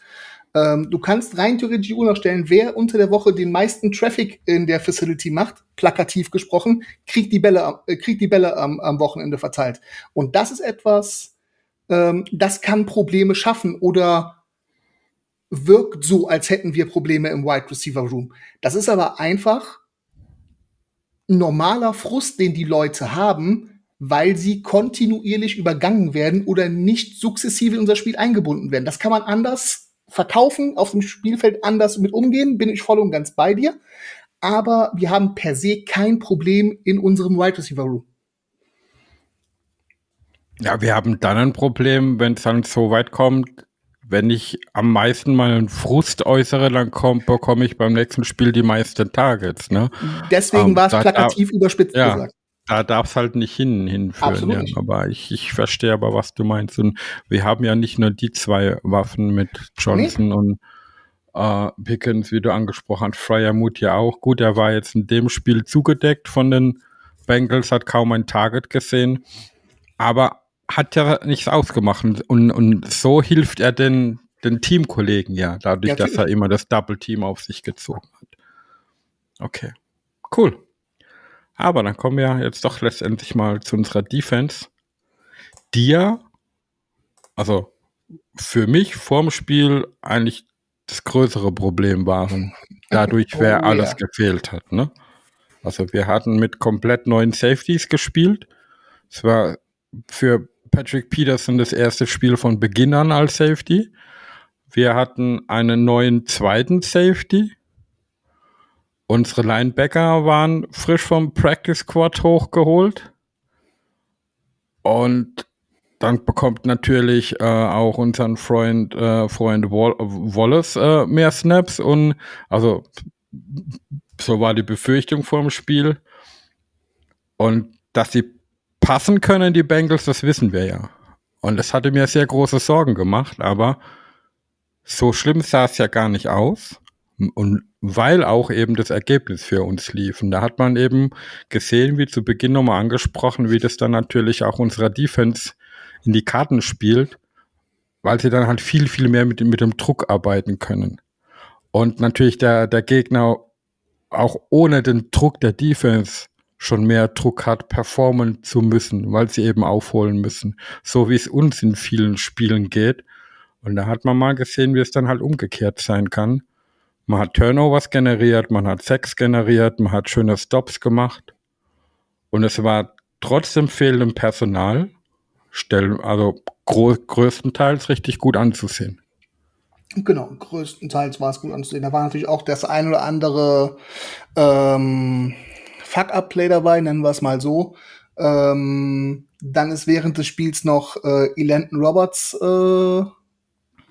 Ähm, du kannst rein theoretisch die Uhr noch stellen, wer unter der Woche den meisten Traffic in der Facility macht, plakativ gesprochen, kriegt die Bälle, äh, kriegt die Bälle am, am Wochenende verteilt. Und das ist etwas, ähm, das kann Probleme schaffen oder wirkt so, als hätten wir Probleme im Wide Receiver Room. Das ist aber einfach normaler Frust, den die Leute haben, weil sie kontinuierlich übergangen werden oder nicht sukzessive in unser Spiel eingebunden werden. Das kann man anders verkaufen, auf dem Spielfeld anders mit umgehen, bin ich voll und ganz bei dir. Aber wir haben per se kein Problem in unserem Wide Receiver Room. Ja, wir haben dann ein Problem, wenn es dann so weit kommt, wenn ich am meisten meinen Frust äußere, dann kommt, bekomme ich beim nächsten Spiel die meisten Targets. Ne? Deswegen ähm, war es plakativ da, überspitzt ja, gesagt da darf es halt nicht hin, hinführen. Ja. Aber ich, ich verstehe aber, was du meinst. Und wir haben ja nicht nur die zwei Waffen mit Johnson nee. und äh, Pickens, wie du angesprochen hast, Fryermuth ja auch. Gut, er war jetzt in dem Spiel zugedeckt von den Bengals, hat kaum ein Target gesehen, aber hat ja nichts ausgemacht. Und, und so hilft er den, den Teamkollegen ja, dadurch, ja, dass er immer das Double Team auf sich gezogen hat. Okay, cool. Aber dann kommen wir jetzt doch letztendlich mal zu unserer Defense, die ja, also für mich vorm Spiel eigentlich das größere Problem waren. Dadurch, oh, wer alles ja. gefehlt hat. Ne? Also wir hatten mit komplett neuen Safeties gespielt. Es war für Patrick Peterson das erste Spiel von Beginn an als Safety. Wir hatten einen neuen zweiten Safety, Unsere Linebacker waren frisch vom Practice Squad hochgeholt. Und dann bekommt natürlich äh, auch unseren Freund, äh, Freund Wall Wallace äh, mehr Snaps und also so war die Befürchtung vor dem Spiel. Und dass sie passen können, die Bengals, das wissen wir ja. Und das hatte mir sehr große Sorgen gemacht, aber so schlimm sah es ja gar nicht aus. Und weil auch eben das Ergebnis für uns lief. Und da hat man eben gesehen, wie zu Beginn nochmal angesprochen, wie das dann natürlich auch unserer Defense in die Karten spielt, weil sie dann halt viel, viel mehr mit, mit dem Druck arbeiten können. Und natürlich der, der Gegner auch ohne den Druck der Defense schon mehr Druck hat, performen zu müssen, weil sie eben aufholen müssen. So wie es uns in vielen Spielen geht. Und da hat man mal gesehen, wie es dann halt umgekehrt sein kann. Man hat Turnovers generiert, man hat Sex generiert, man hat schöne Stops gemacht. Und es war trotzdem fehlendem Personal also größtenteils richtig gut anzusehen. Genau, größtenteils war es gut anzusehen. Da war natürlich auch das ein oder andere ähm, Fuck-Up-Play dabei, nennen wir es mal so. Ähm, dann ist während des Spiels noch äh, Elandon Roberts äh,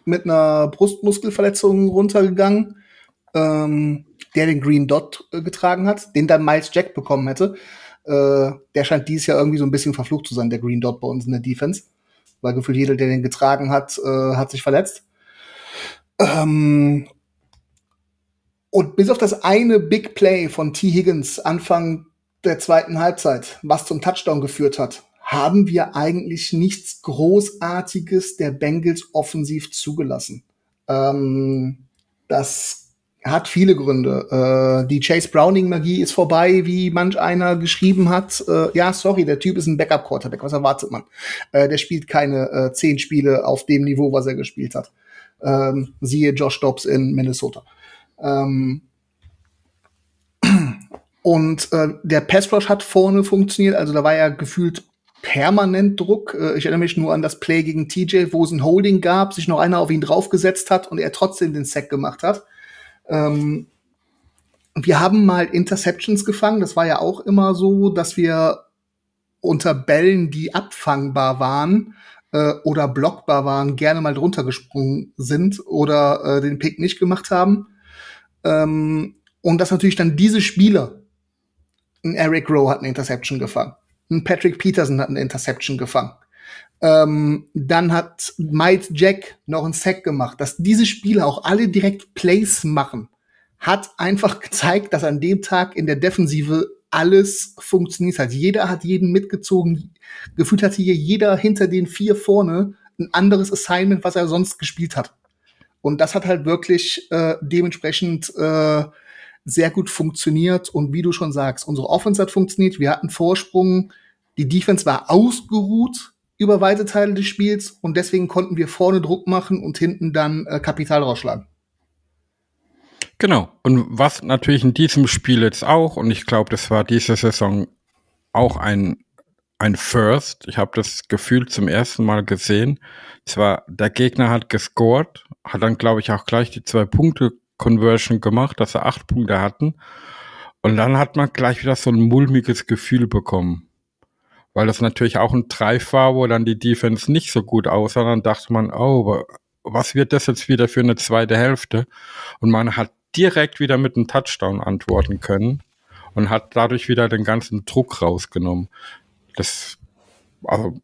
mit einer Brustmuskelverletzung runtergegangen, ähm, der den Green Dot äh, getragen hat, den dann Miles Jack bekommen hätte. Äh, der scheint dieses Jahr irgendwie so ein bisschen verflucht zu sein, der Green Dot bei uns in der Defense. Weil gefühlt jeder, der den getragen hat, äh, hat sich verletzt. Ähm, und bis auf das eine Big Play von T. Higgins Anfang der zweiten Halbzeit, was zum Touchdown geführt hat, haben wir eigentlich nichts Großartiges der Bengals offensiv zugelassen. Ähm, das hat viele Gründe. Äh, die Chase Browning-Magie ist vorbei, wie manch einer geschrieben hat. Äh, ja, sorry, der Typ ist ein Backup-Quarterback. Was erwartet man? Äh, der spielt keine äh, zehn Spiele auf dem Niveau, was er gespielt hat. Ähm, siehe Josh Dobbs in Minnesota. Ähm und äh, der Pass Rush hat vorne funktioniert. Also da war ja gefühlt permanent Druck. Äh, ich erinnere mich nur an das Play gegen TJ, wo es ein Holding gab, sich noch einer auf ihn draufgesetzt hat und er trotzdem den Sack gemacht hat. Ähm, wir haben mal Interceptions gefangen. Das war ja auch immer so, dass wir unter Bällen, die abfangbar waren äh, oder blockbar waren, gerne mal drunter gesprungen sind oder äh, den Pick nicht gemacht haben. Ähm, und dass natürlich dann diese Spieler, ein Eric Rowe hat eine Interception gefangen, ein Patrick Peterson hat eine Interception gefangen. Ähm, dann hat Miles Jack noch einen Sack gemacht. Dass diese Spieler auch alle direkt Plays machen, hat einfach gezeigt, dass an dem Tag in der Defensive alles funktioniert hat. Jeder hat jeden mitgezogen. Gefühlt hatte hier jeder hinter den vier vorne ein anderes Assignment, was er sonst gespielt hat. Und das hat halt wirklich äh, dementsprechend äh, sehr gut funktioniert. Und wie du schon sagst, unsere Offense hat funktioniert. Wir hatten Vorsprung. Die Defense war ausgeruht über weite Teile des Spiels und deswegen konnten wir vorne Druck machen und hinten dann äh, Kapital rausschlagen. Genau. Und was natürlich in diesem Spiel jetzt auch, und ich glaube, das war diese Saison auch ein, ein First. Ich habe das Gefühl zum ersten Mal gesehen. Zwar, der Gegner hat gescored, hat dann, glaube ich, auch gleich die zwei Punkte Conversion gemacht, dass sie acht Punkte hatten. Und dann hat man gleich wieder so ein mulmiges Gefühl bekommen weil das natürlich auch ein Drive war, wo dann die Defense nicht so gut aussah. Dann dachte man, oh, was wird das jetzt wieder für eine zweite Hälfte? Und man hat direkt wieder mit einem Touchdown antworten können und hat dadurch wieder den ganzen Druck rausgenommen. Das, also,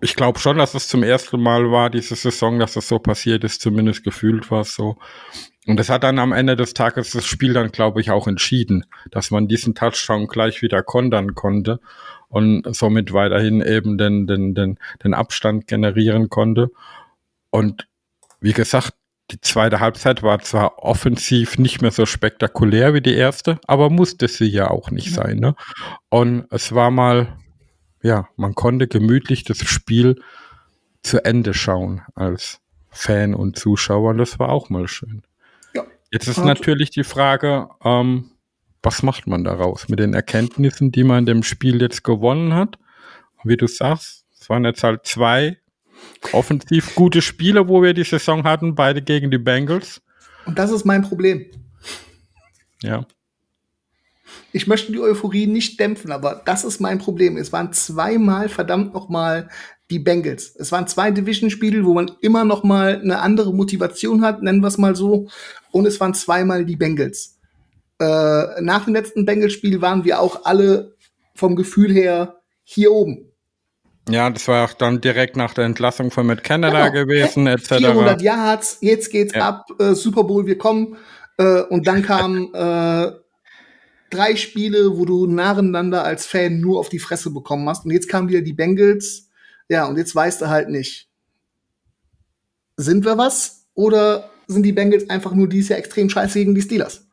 ich glaube schon, dass es zum ersten Mal war, diese Saison, dass das so passiert ist, zumindest gefühlt war es so. Und das hat dann am Ende des Tages das Spiel dann, glaube ich, auch entschieden, dass man diesen Touchdown gleich wieder kontern konnte und somit weiterhin eben den, den, den, den Abstand generieren konnte. Und wie gesagt, die zweite Halbzeit war zwar offensiv nicht mehr so spektakulär wie die erste, aber musste sie ja auch nicht mhm. sein. Ne? Und es war mal, ja, man konnte gemütlich das Spiel zu Ende schauen als Fan und Zuschauer. Und das war auch mal schön. Ja. Jetzt ist natürlich die Frage, ähm, was macht man daraus mit den Erkenntnissen, die man in dem Spiel jetzt gewonnen hat? Und wie du sagst, es waren jetzt halt zwei offensiv gute Spiele, wo wir die Saison hatten, beide gegen die Bengals. Und das ist mein Problem. Ja. Ich möchte die Euphorie nicht dämpfen, aber das ist mein Problem. Es waren zweimal verdammt noch mal die Bengals. Es waren zwei Division-Spiele, wo man immer noch mal eine andere Motivation hat, nennen wir es mal so. Und es waren zweimal die Bengals. Äh, nach dem letzten Bengals-Spiel waren wir auch alle vom Gefühl her hier oben. Ja, das war auch dann direkt nach der Entlassung von Matt Canada genau. gewesen, etc. 400 Yards, jetzt geht's ja. ab, äh, Super Bowl, wir kommen. Äh, und dann kamen (laughs) äh, drei Spiele, wo du nacheinander als Fan nur auf die Fresse bekommen hast. Und jetzt kamen wieder die Bengals. Ja, und jetzt weißt du halt nicht, sind wir was oder sind die Bengals einfach nur dieses Jahr extrem scheiße gegen die Steelers?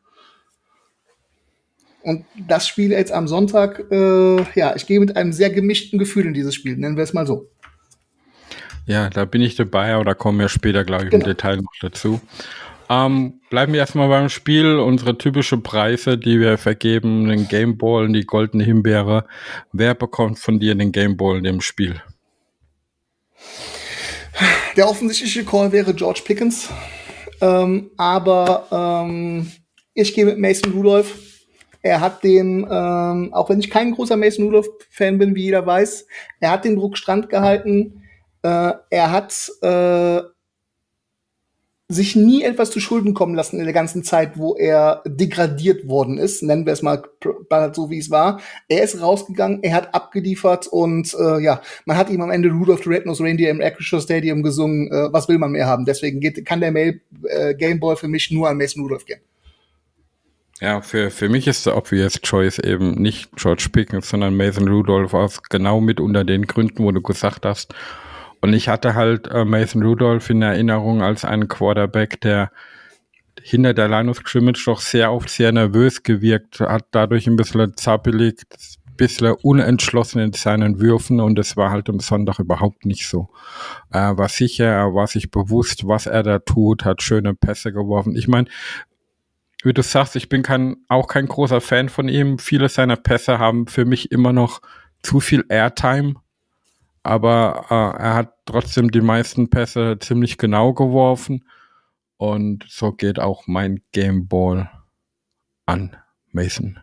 Und das Spiel jetzt am Sonntag, äh, ja, ich gehe mit einem sehr gemischten Gefühl in dieses Spiel, nennen wir es mal so. Ja, da bin ich dabei, aber da kommen wir später, glaube ich, genau. im Detail noch dazu. Ähm, bleiben wir erstmal beim Spiel. Unsere typischen Preise, die wir vergeben, den Gameball und die goldene Himbeere. Wer bekommt von dir den Gameball in dem Spiel? Der offensichtliche Call wäre George Pickens. Ähm, aber ähm, ich gehe mit Mason Rudolph er hat den, ähm, auch wenn ich kein großer Mason Rudolph-Fan bin, wie jeder weiß, er hat den Druck Strand gehalten. Äh, er hat äh, sich nie etwas zu Schulden kommen lassen in der ganzen Zeit, wo er degradiert worden ist, nennen wir es mal so, wie es war. Er ist rausgegangen, er hat abgeliefert und äh, ja, man hat ihm am Ende Rudolph the Red-Nosed Reindeer im Acrisure Stadium gesungen, äh, was will man mehr haben. Deswegen geht, kann der Mail, äh, Gameboy für mich nur an Mason Rudolph gehen. Ja, für, für mich ist der obvious choice eben nicht George Pickens, sondern Mason Rudolph aus genau mit unter den Gründen, wo du gesagt hast. Und ich hatte halt äh, Mason Rudolph in Erinnerung als einen Quarterback, der hinter der Line of Scrimmage doch sehr oft sehr nervös gewirkt hat, dadurch ein bisschen zappelig, ein bisschen unentschlossen in seinen Würfen und es war halt am Sonntag überhaupt nicht so. Er war sicher, er war sich bewusst, was er da tut, hat schöne Pässe geworfen. Ich meine, wie du sagst, ich bin kein, auch kein großer Fan von ihm. Viele seiner Pässe haben für mich immer noch zu viel Airtime. Aber äh, er hat trotzdem die meisten Pässe ziemlich genau geworfen. Und so geht auch mein Game Ball an Mason.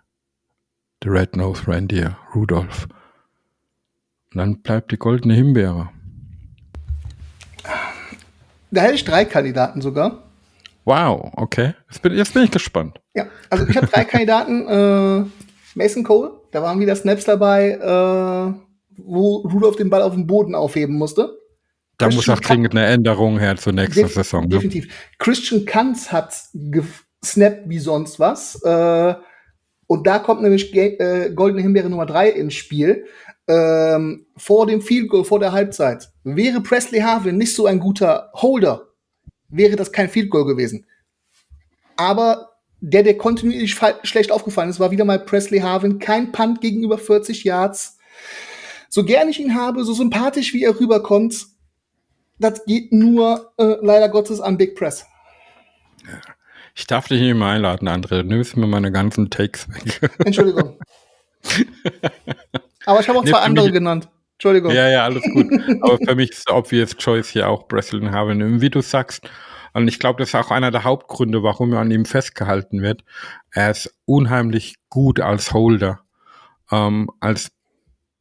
The Red Nose Reindeer, Rudolph. Und dann bleibt die goldene Himbeere. Da hätte ich drei Kandidaten sogar. Wow, okay. Jetzt bin, jetzt bin ich gespannt. Ja, also ich habe drei (laughs) Kandidaten. Äh, Mason Cole, da waren wieder Snaps dabei, äh, wo Rudolph den Ball auf dem Boden aufheben musste. Da Christian muss auch dringend eine Änderung her zur nächsten Def Saison. Ne? Definitiv. Christian Kanz hat gesnappt wie sonst was. Äh, und da kommt nämlich äh, Goldene Himbeere Nummer drei ins Spiel. Ähm, vor dem Field Goal, vor der Halbzeit. Wäre Presley Harvin nicht so ein guter Holder, wäre das kein Field Goal gewesen. Aber der, der kontinuierlich schlecht aufgefallen ist, war wieder mal Presley Harvin. Kein Punt gegenüber 40 Yards. So gern ich ihn habe, so sympathisch wie er rüberkommt, das geht nur äh, leider Gottes an Big Press. Ich darf dich nicht mehr einladen, André. Du nimmst mir meine ganzen Takes weg. Entschuldigung. (laughs) Aber ich habe auch nee, zwei andere genannt. Entschuldigung. Ja, ja, alles gut. Aber für mich ist obvious choice hier auch Breslin Harvin. Wie du sagst, und ich glaube, das ist auch einer der Hauptgründe, warum er an ihm festgehalten wird. Er ist unheimlich gut als Holder. Ähm, als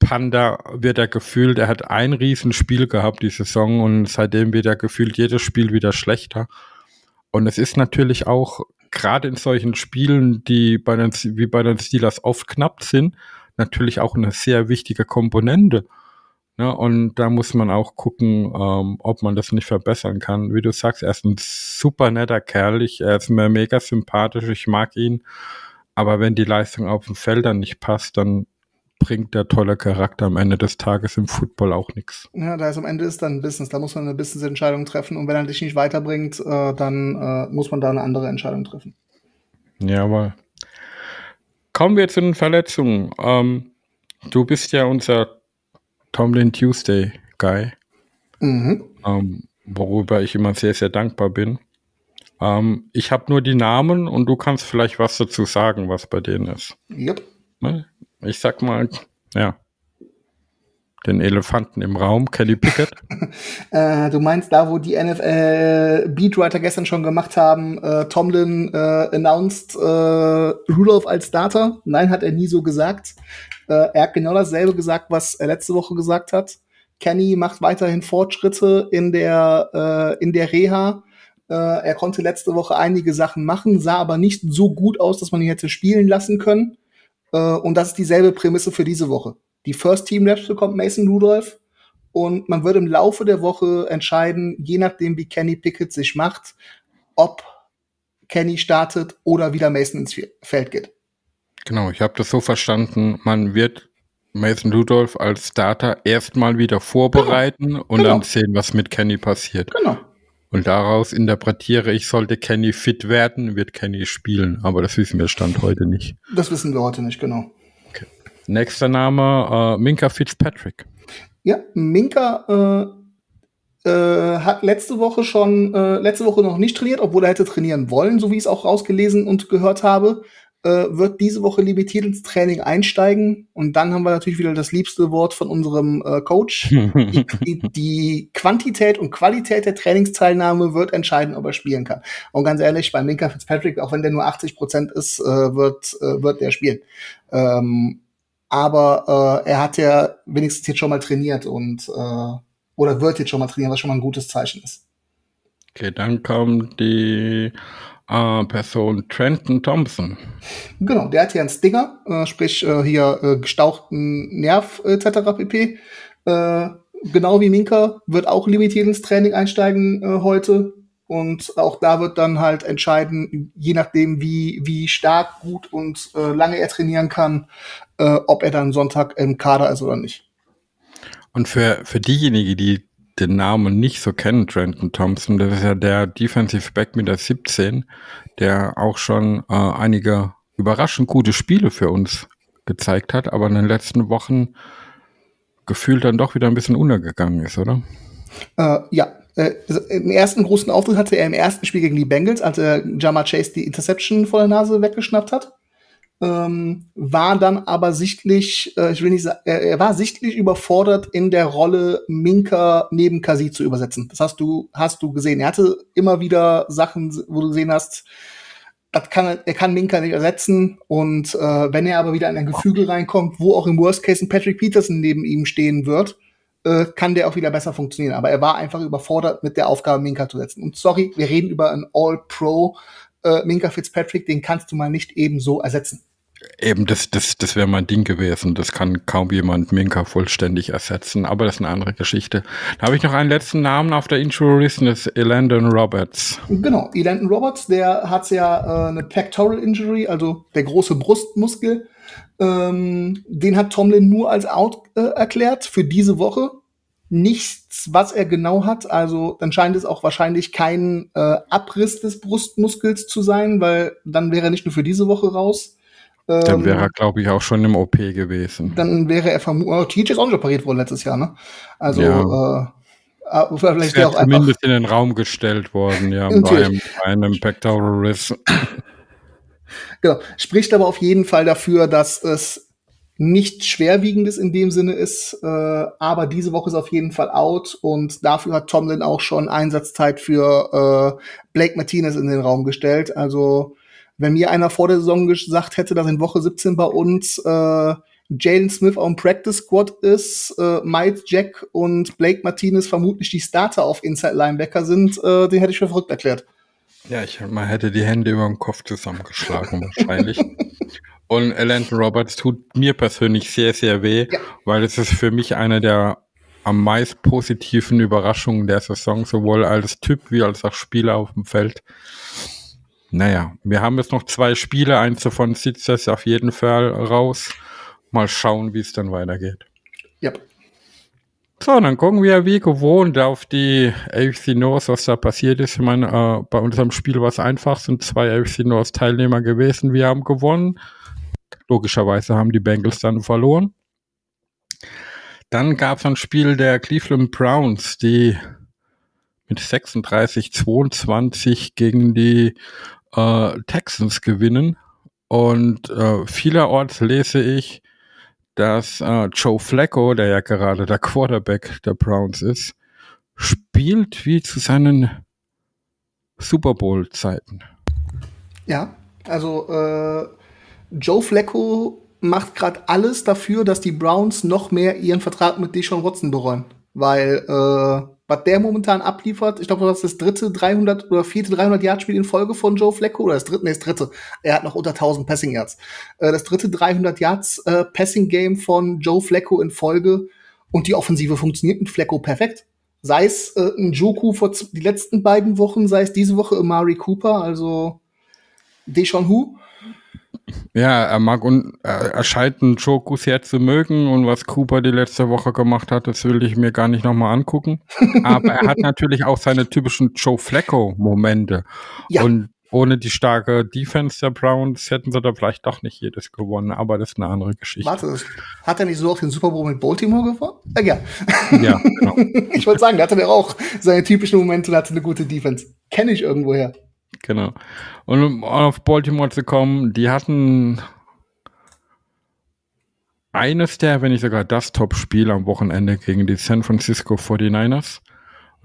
Panda wird er gefühlt, er hat ein Riesenspiel gehabt die Saison und seitdem wird er gefühlt jedes Spiel wieder schlechter. Und es ist natürlich auch gerade in solchen Spielen, die bei den, wie bei den Steelers oft knapp sind, natürlich auch eine sehr wichtige Komponente. Ne? Und da muss man auch gucken, ähm, ob man das nicht verbessern kann. Wie du sagst, er ist ein super netter Kerl. Ich, er ist mir mega sympathisch. Ich mag ihn. Aber wenn die Leistung auf dem Feld dann nicht passt, dann bringt der tolle Charakter am Ende des Tages im Football auch nichts. Ja, da ist am Ende ist dann ein Business. Da muss man eine Business-Entscheidung treffen. Und wenn er dich nicht weiterbringt, äh, dann äh, muss man da eine andere Entscheidung treffen. Jawohl. Kommen wir zu den Verletzungen. Ähm, du bist ja unser Tomlin Tuesday Guy, mhm. ähm, worüber ich immer sehr, sehr dankbar bin. Ähm, ich habe nur die Namen und du kannst vielleicht was dazu sagen, was bei denen ist. Yep. Ne? Ich sag mal, ja. den Elefanten im Raum, Kenny Pickett. (laughs) äh, du meinst da, wo die NFL Beatwriter gestern schon gemacht haben, äh, Tomlin äh, announced äh, Rudolph als Starter? Nein, hat er nie so gesagt. Äh, er hat genau dasselbe gesagt, was er letzte Woche gesagt hat. Kenny macht weiterhin Fortschritte in der, äh, in der Reha. Äh, er konnte letzte Woche einige Sachen machen, sah aber nicht so gut aus, dass man ihn hätte spielen lassen können. Äh, und das ist dieselbe Prämisse für diese Woche. Die First Team Raps bekommt Mason Rudolph und man wird im Laufe der Woche entscheiden, je nachdem wie Kenny Pickett sich macht, ob Kenny startet oder wieder Mason ins Feld geht. Genau, ich habe das so verstanden, man wird Mason Rudolph als Starter erstmal wieder vorbereiten genau. und genau. dann sehen, was mit Kenny passiert. Genau. Und daraus interpretiere ich, sollte Kenny fit werden, wird Kenny spielen. Aber das wissen wir Stand heute nicht. Das wissen wir heute nicht, genau. Okay. Nächster Name, äh, Minka Fitzpatrick. Ja, Minka äh, äh, hat letzte Woche schon, äh, letzte Woche noch nicht trainiert, obwohl er hätte trainieren wollen, so wie ich es auch rausgelesen und gehört habe wird diese Woche limitiert ins Training einsteigen. Und dann haben wir natürlich wieder das liebste Wort von unserem äh, Coach. (laughs) die, die, die, Quantität und Qualität der Trainingsteilnahme wird entscheiden, ob er spielen kann. Und ganz ehrlich, bei Minka Fitzpatrick, auch wenn der nur 80 Prozent ist, äh, wird, äh, wird der spielen. Ähm, aber äh, er hat ja wenigstens jetzt schon mal trainiert und äh, oder wird jetzt schon mal trainieren, was schon mal ein gutes Zeichen ist. Okay, dann kommt die äh, Person Trenton Thompson. Genau, der hat hier einen Stinger, äh, sprich äh, hier äh, gestauchten Nerv etc. pp. Äh, genau wie Minka wird auch limitiert ins Training einsteigen äh, heute. Und auch da wird dann halt entscheiden, je nachdem, wie, wie stark, gut und äh, lange er trainieren kann, äh, ob er dann Sonntag im Kader ist oder nicht. Und für, für diejenigen, die den Namen nicht so kennen, Trenton Thompson. Das ist ja der Defensive Back mit der 17, der auch schon äh, einige überraschend gute Spiele für uns gezeigt hat, aber in den letzten Wochen gefühlt dann doch wieder ein bisschen untergegangen ist, oder? Äh, ja, äh, im ersten großen Auftritt hatte er im ersten Spiel gegen die Bengals, als er Jama Chase die Interception vor der Nase weggeschnappt hat ähm, war dann aber sichtlich, äh, ich will nicht sagen, er, er, war sichtlich überfordert in der Rolle Minka neben Kasi zu übersetzen. Das hast du, hast du gesehen. Er hatte immer wieder Sachen, wo du gesehen hast, das kann, er kann Minka nicht ersetzen. Und äh, wenn er aber wieder in ein Gefüge reinkommt, wo auch im Worst Case ein Patrick Peterson neben ihm stehen wird, äh, kann der auch wieder besser funktionieren. Aber er war einfach überfordert mit der Aufgabe, Minka zu setzen. Und sorry, wir reden über einen All-Pro. Äh, Minka Fitzpatrick, den kannst du mal nicht eben so ersetzen. Eben, das, das, das wäre mein Ding gewesen. Das kann kaum jemand Minka vollständig ersetzen, aber das ist eine andere Geschichte. Da habe ich noch einen letzten Namen auf der Injury List, ist Elandon Roberts. Genau, Elandon Roberts, der hat ja äh, eine Pectoral Injury, also der große Brustmuskel. Ähm, den hat Tomlin nur als out äh, erklärt für diese Woche. Nichts, was er genau hat. Also dann scheint es auch wahrscheinlich kein äh, Abriss des Brustmuskels zu sein, weil dann wäre er nicht nur für diese Woche raus dann wäre er, ähm, glaube ich, auch schon im OP gewesen. Dann wäre er vermutlich. Oh, TJ ist auch nicht operiert worden letztes Jahr, ne? Also, ja. äh, ah, vielleicht wäre auch zumindest in den Raum gestellt worden, ja, bei einem, bei einem Pectoral Riss. (coughs) Genau. Spricht aber auf jeden Fall dafür, dass es nichts Schwerwiegendes in dem Sinne ist, äh, aber diese Woche ist auf jeden Fall out und dafür hat Tomlin auch schon Einsatzzeit für äh, Blake Martinez in den Raum gestellt. Also wenn mir einer vor der Saison gesagt hätte, dass in Woche 17 bei uns äh, Jalen Smith auf dem Practice Squad ist, äh, Mike Jack und Blake Martinez vermutlich die Starter auf Inside Linebacker sind, äh, den hätte ich für verrückt erklärt. Ja, ich man hätte die Hände über dem Kopf zusammengeschlagen wahrscheinlich. (laughs) Und Landon Roberts tut mir persönlich sehr, sehr weh, ja. weil es ist für mich einer der am meist positiven Überraschungen der Saison, sowohl als Typ wie als auch Spieler auf dem Feld. Naja, wir haben jetzt noch zwei Spiele. Eins davon sitzt jetzt auf jeden Fall raus. Mal schauen, wie es dann weitergeht. Ja. So, dann gucken wir wie gewohnt auf die AFC North, was da passiert ist. Ich meine, äh, bei unserem Spiel war es einfach, sind zwei AFC North Teilnehmer gewesen. Wir haben gewonnen. Logischerweise haben die Bengals dann verloren. Dann gab es ein Spiel der Cleveland Browns, die mit 36, 22 gegen die äh, Texans gewinnen. Und äh, vielerorts lese ich, dass äh, Joe Flacco, der ja gerade der Quarterback der Browns ist, spielt wie zu seinen Super Bowl-Zeiten. Ja, also äh, Joe Flacco macht gerade alles dafür, dass die Browns noch mehr ihren Vertrag mit Deshaun Watson bereuen. Weil äh, was der momentan abliefert, ich glaube, das ist das dritte 300 oder vierte 300 Yard Spiel in Folge von Joe Flacco oder das dritte, nee, das dritte. Er hat noch unter 1000 Passing Yards. Äh, das dritte 300 Yards äh, Passing Game von Joe Flacco in Folge und die Offensive funktioniert mit Flacco perfekt. Sei es äh, ein Joku vor die letzten beiden Wochen, sei es diese Woche Amari Cooper, also Deshaun Hu. Ja, er mag und er scheint einen Joku sehr zu mögen und was Cooper die letzte Woche gemacht hat, das will ich mir gar nicht nochmal angucken. (laughs) Aber er hat natürlich auch seine typischen Joe Flacco-Momente. Ja. Und ohne die starke Defense der Browns hätten sie da vielleicht doch nicht jedes gewonnen, aber das ist eine andere Geschichte. Warte, hat er nicht so auch den Super Bowl mit Baltimore gewonnen? Äh, ja. Ja, (laughs) genau. ich wollte sagen, da hatte er auch seine typischen Momente und hatte eine gute Defense. Kenne ich irgendwoher. Genau. Und um auf Baltimore zu kommen, die hatten eines der, wenn nicht sogar das Top-Spiel am Wochenende gegen die San Francisco 49ers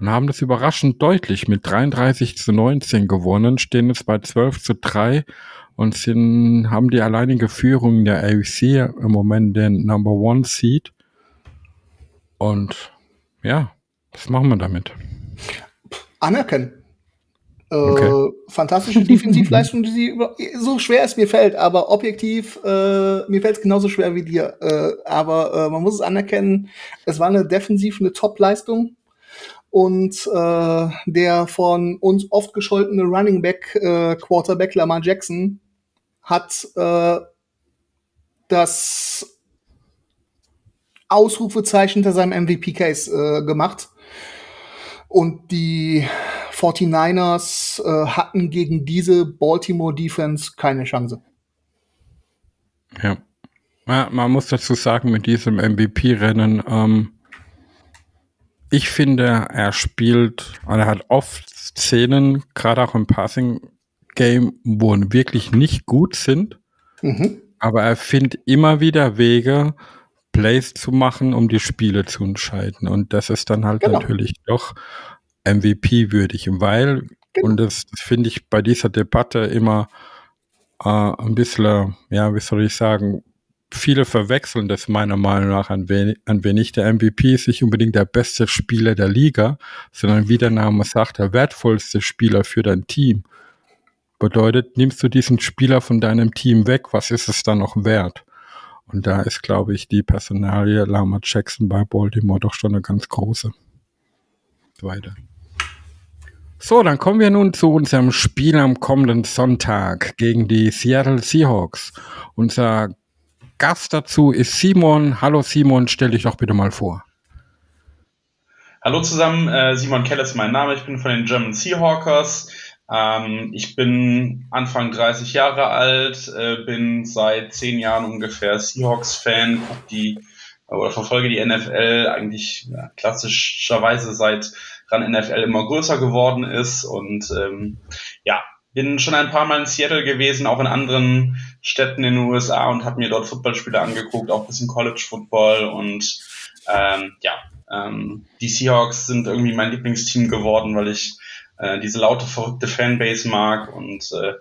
und haben das überraschend deutlich mit 33 zu 19 gewonnen, stehen jetzt bei 12 zu 3 und sind, haben die alleinige Führung der AFC im Moment den Number One Seed. Und ja, was machen wir damit? Anerkennen. Äh, okay. fantastische Defensivleistung, die sie so schwer es mir fällt, aber objektiv, äh, mir fällt es genauso schwer wie dir. Äh, aber äh, man muss es anerkennen, es war eine defensiv eine Top-Leistung und äh, der von uns oft gescholtene Running Back äh, Quarterback Lamar Jackson hat äh, das Ausrufezeichen hinter seinem MVP-Case äh, gemacht. Und die 49ers äh, hatten gegen diese Baltimore Defense keine Chance. Ja. Man muss dazu sagen, mit diesem MVP-Rennen, ähm, ich finde, er spielt, er hat oft Szenen, gerade auch im Passing Game, wo wirklich nicht gut sind. Mhm. Aber er findet immer wieder Wege, Plays zu machen, um die Spiele zu entscheiden. Und das ist dann halt genau. natürlich doch MVP würdig, weil, genau. und das, das finde ich bei dieser Debatte immer äh, ein bisschen, ja, wie soll ich sagen, viele verwechseln das meiner Meinung nach an wen, an wen nicht der MVP ist nicht unbedingt der beste Spieler der Liga, sondern wie der Name sagt, der wertvollste Spieler für dein Team. Bedeutet, nimmst du diesen Spieler von deinem Team weg, was ist es dann noch wert? Und da ist, glaube ich, die Personalie Lama Jackson bei Baltimore doch schon eine ganz große. Weiter. So, dann kommen wir nun zu unserem Spiel am kommenden Sonntag gegen die Seattle Seahawks. Unser Gast dazu ist Simon. Hallo Simon, stell dich doch bitte mal vor. Hallo zusammen, äh, Simon Kell ist mein Name, ich bin von den German Seahawkers. Ähm, ich bin Anfang 30 Jahre alt, äh, bin seit zehn Jahren ungefähr Seahawks-Fan, die oder verfolge die NFL eigentlich klassischerweise seit ran NFL immer größer geworden ist. Und ähm, ja, bin schon ein paar Mal in Seattle gewesen, auch in anderen Städten in den USA und habe mir dort Footballspiele angeguckt, auch ein bisschen College Football. Und ähm, ja, ähm, die Seahawks sind irgendwie mein Lieblingsteam geworden, weil ich äh, diese laute, verrückte Fanbase mag. Und äh,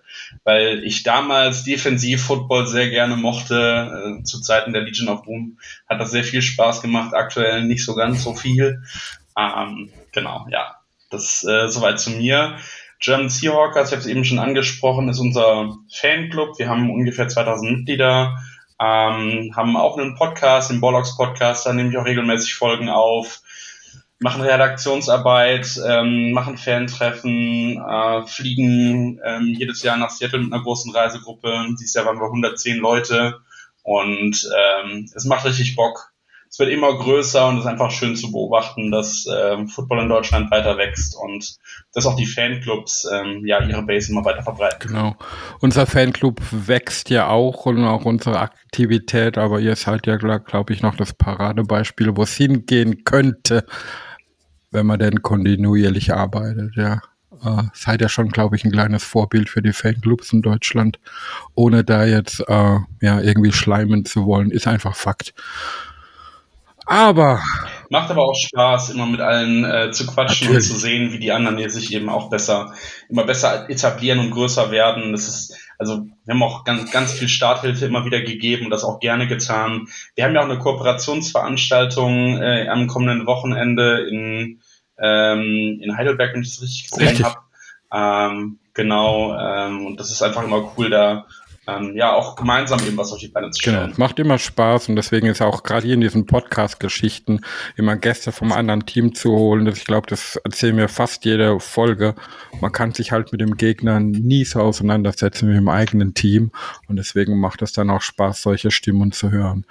weil ich damals Defensiv-Football sehr gerne mochte, äh, zu Zeiten der Legion of Boom hat das sehr viel Spaß gemacht, aktuell nicht so ganz so viel. Ähm, genau, ja, das äh, soweit zu mir. German Seahawkers, ich habe es eben schon angesprochen, ist unser Fanclub. Wir haben ungefähr 2000 Mitglieder, ähm, haben auch einen Podcast, den Bollocks Podcast, da nehme ich auch regelmäßig Folgen auf, machen Redaktionsarbeit, ähm, machen Fantreffen, äh, fliegen ähm, jedes Jahr nach Seattle mit einer großen Reisegruppe. Dieses Jahr waren wir 110 Leute und ähm, es macht richtig Bock es wird immer größer und es ist einfach schön zu beobachten, dass ähm, Football in Deutschland weiter wächst und dass auch die Fanclubs ähm, ja ihre Base immer weiter verbreiten. Genau. Unser Fanclub wächst ja auch und auch unsere Aktivität, aber ihr seid ja, glaube ich, noch das Paradebeispiel, wo es hingehen könnte, wenn man denn kontinuierlich arbeitet, ja. äh, seid ihr schon, glaube ich, ein kleines Vorbild für die Fanclubs in Deutschland, ohne da jetzt äh, ja irgendwie schleimen zu wollen, ist einfach Fakt. Aber macht aber auch Spaß, immer mit allen äh, zu quatschen natürlich. und zu sehen, wie die anderen hier sich eben auch besser, immer besser etablieren und größer werden. Das ist, also wir haben auch ganz, ganz viel Starthilfe immer wieder gegeben und das auch gerne getan. Wir haben ja auch eine Kooperationsveranstaltung äh, am kommenden Wochenende in, ähm, in Heidelberg, wenn ich das richtig gesehen habe. Ähm, genau, ähm, und das ist einfach immer cool, da ähm, ja auch gemeinsam eben was auf die Beine zu stellen. Genau, es macht immer Spaß und deswegen ist auch gerade hier in diesen Podcast-Geschichten immer Gäste vom anderen Team zu holen. Ich glaube, das erzählen wir fast jede Folge. Man kann sich halt mit dem Gegner nie so auseinandersetzen wie im eigenen Team und deswegen macht es dann auch Spaß, solche Stimmen zu hören.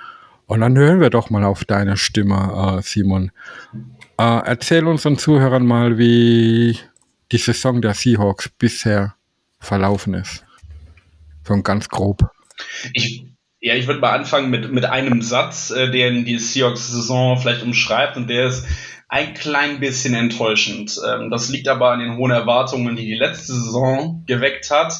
Und dann hören wir doch mal auf deine Stimme, äh, Simon. Äh, erzähl unseren Zuhörern mal, wie die Saison der Seahawks bisher verlaufen ist. Schon ganz grob. Ich, ja, ich würde mal anfangen mit, mit einem Satz, äh, der die Seahawks-Saison vielleicht umschreibt und der ist ein klein bisschen enttäuschend. Ähm, das liegt aber an den hohen Erwartungen, die die letzte Saison geweckt hat,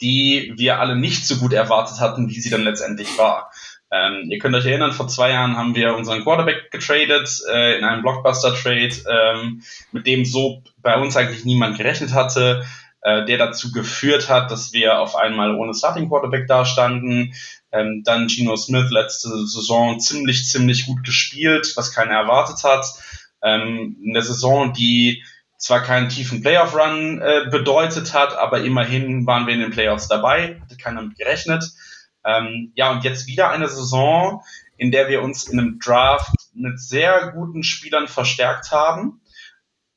die wir alle nicht so gut erwartet hatten, wie sie dann letztendlich war. Ähm, ihr könnt euch erinnern, vor zwei Jahren haben wir unseren Quarterback getradet äh, in einem Blockbuster-Trade, ähm, mit dem so bei uns eigentlich niemand gerechnet hatte äh, der dazu geführt hat, dass wir auf einmal ohne Starting Quarterback dastanden. Ähm, dann Gino Smith letzte Saison ziemlich, ziemlich gut gespielt, was keiner erwartet hat. Ähm, eine Saison, die zwar keinen tiefen Playoff-Run äh, bedeutet hat, aber immerhin waren wir in den Playoffs dabei, hatte keiner mit gerechnet. Ähm, ja, und jetzt wieder eine Saison, in der wir uns in einem Draft mit sehr guten Spielern verstärkt haben.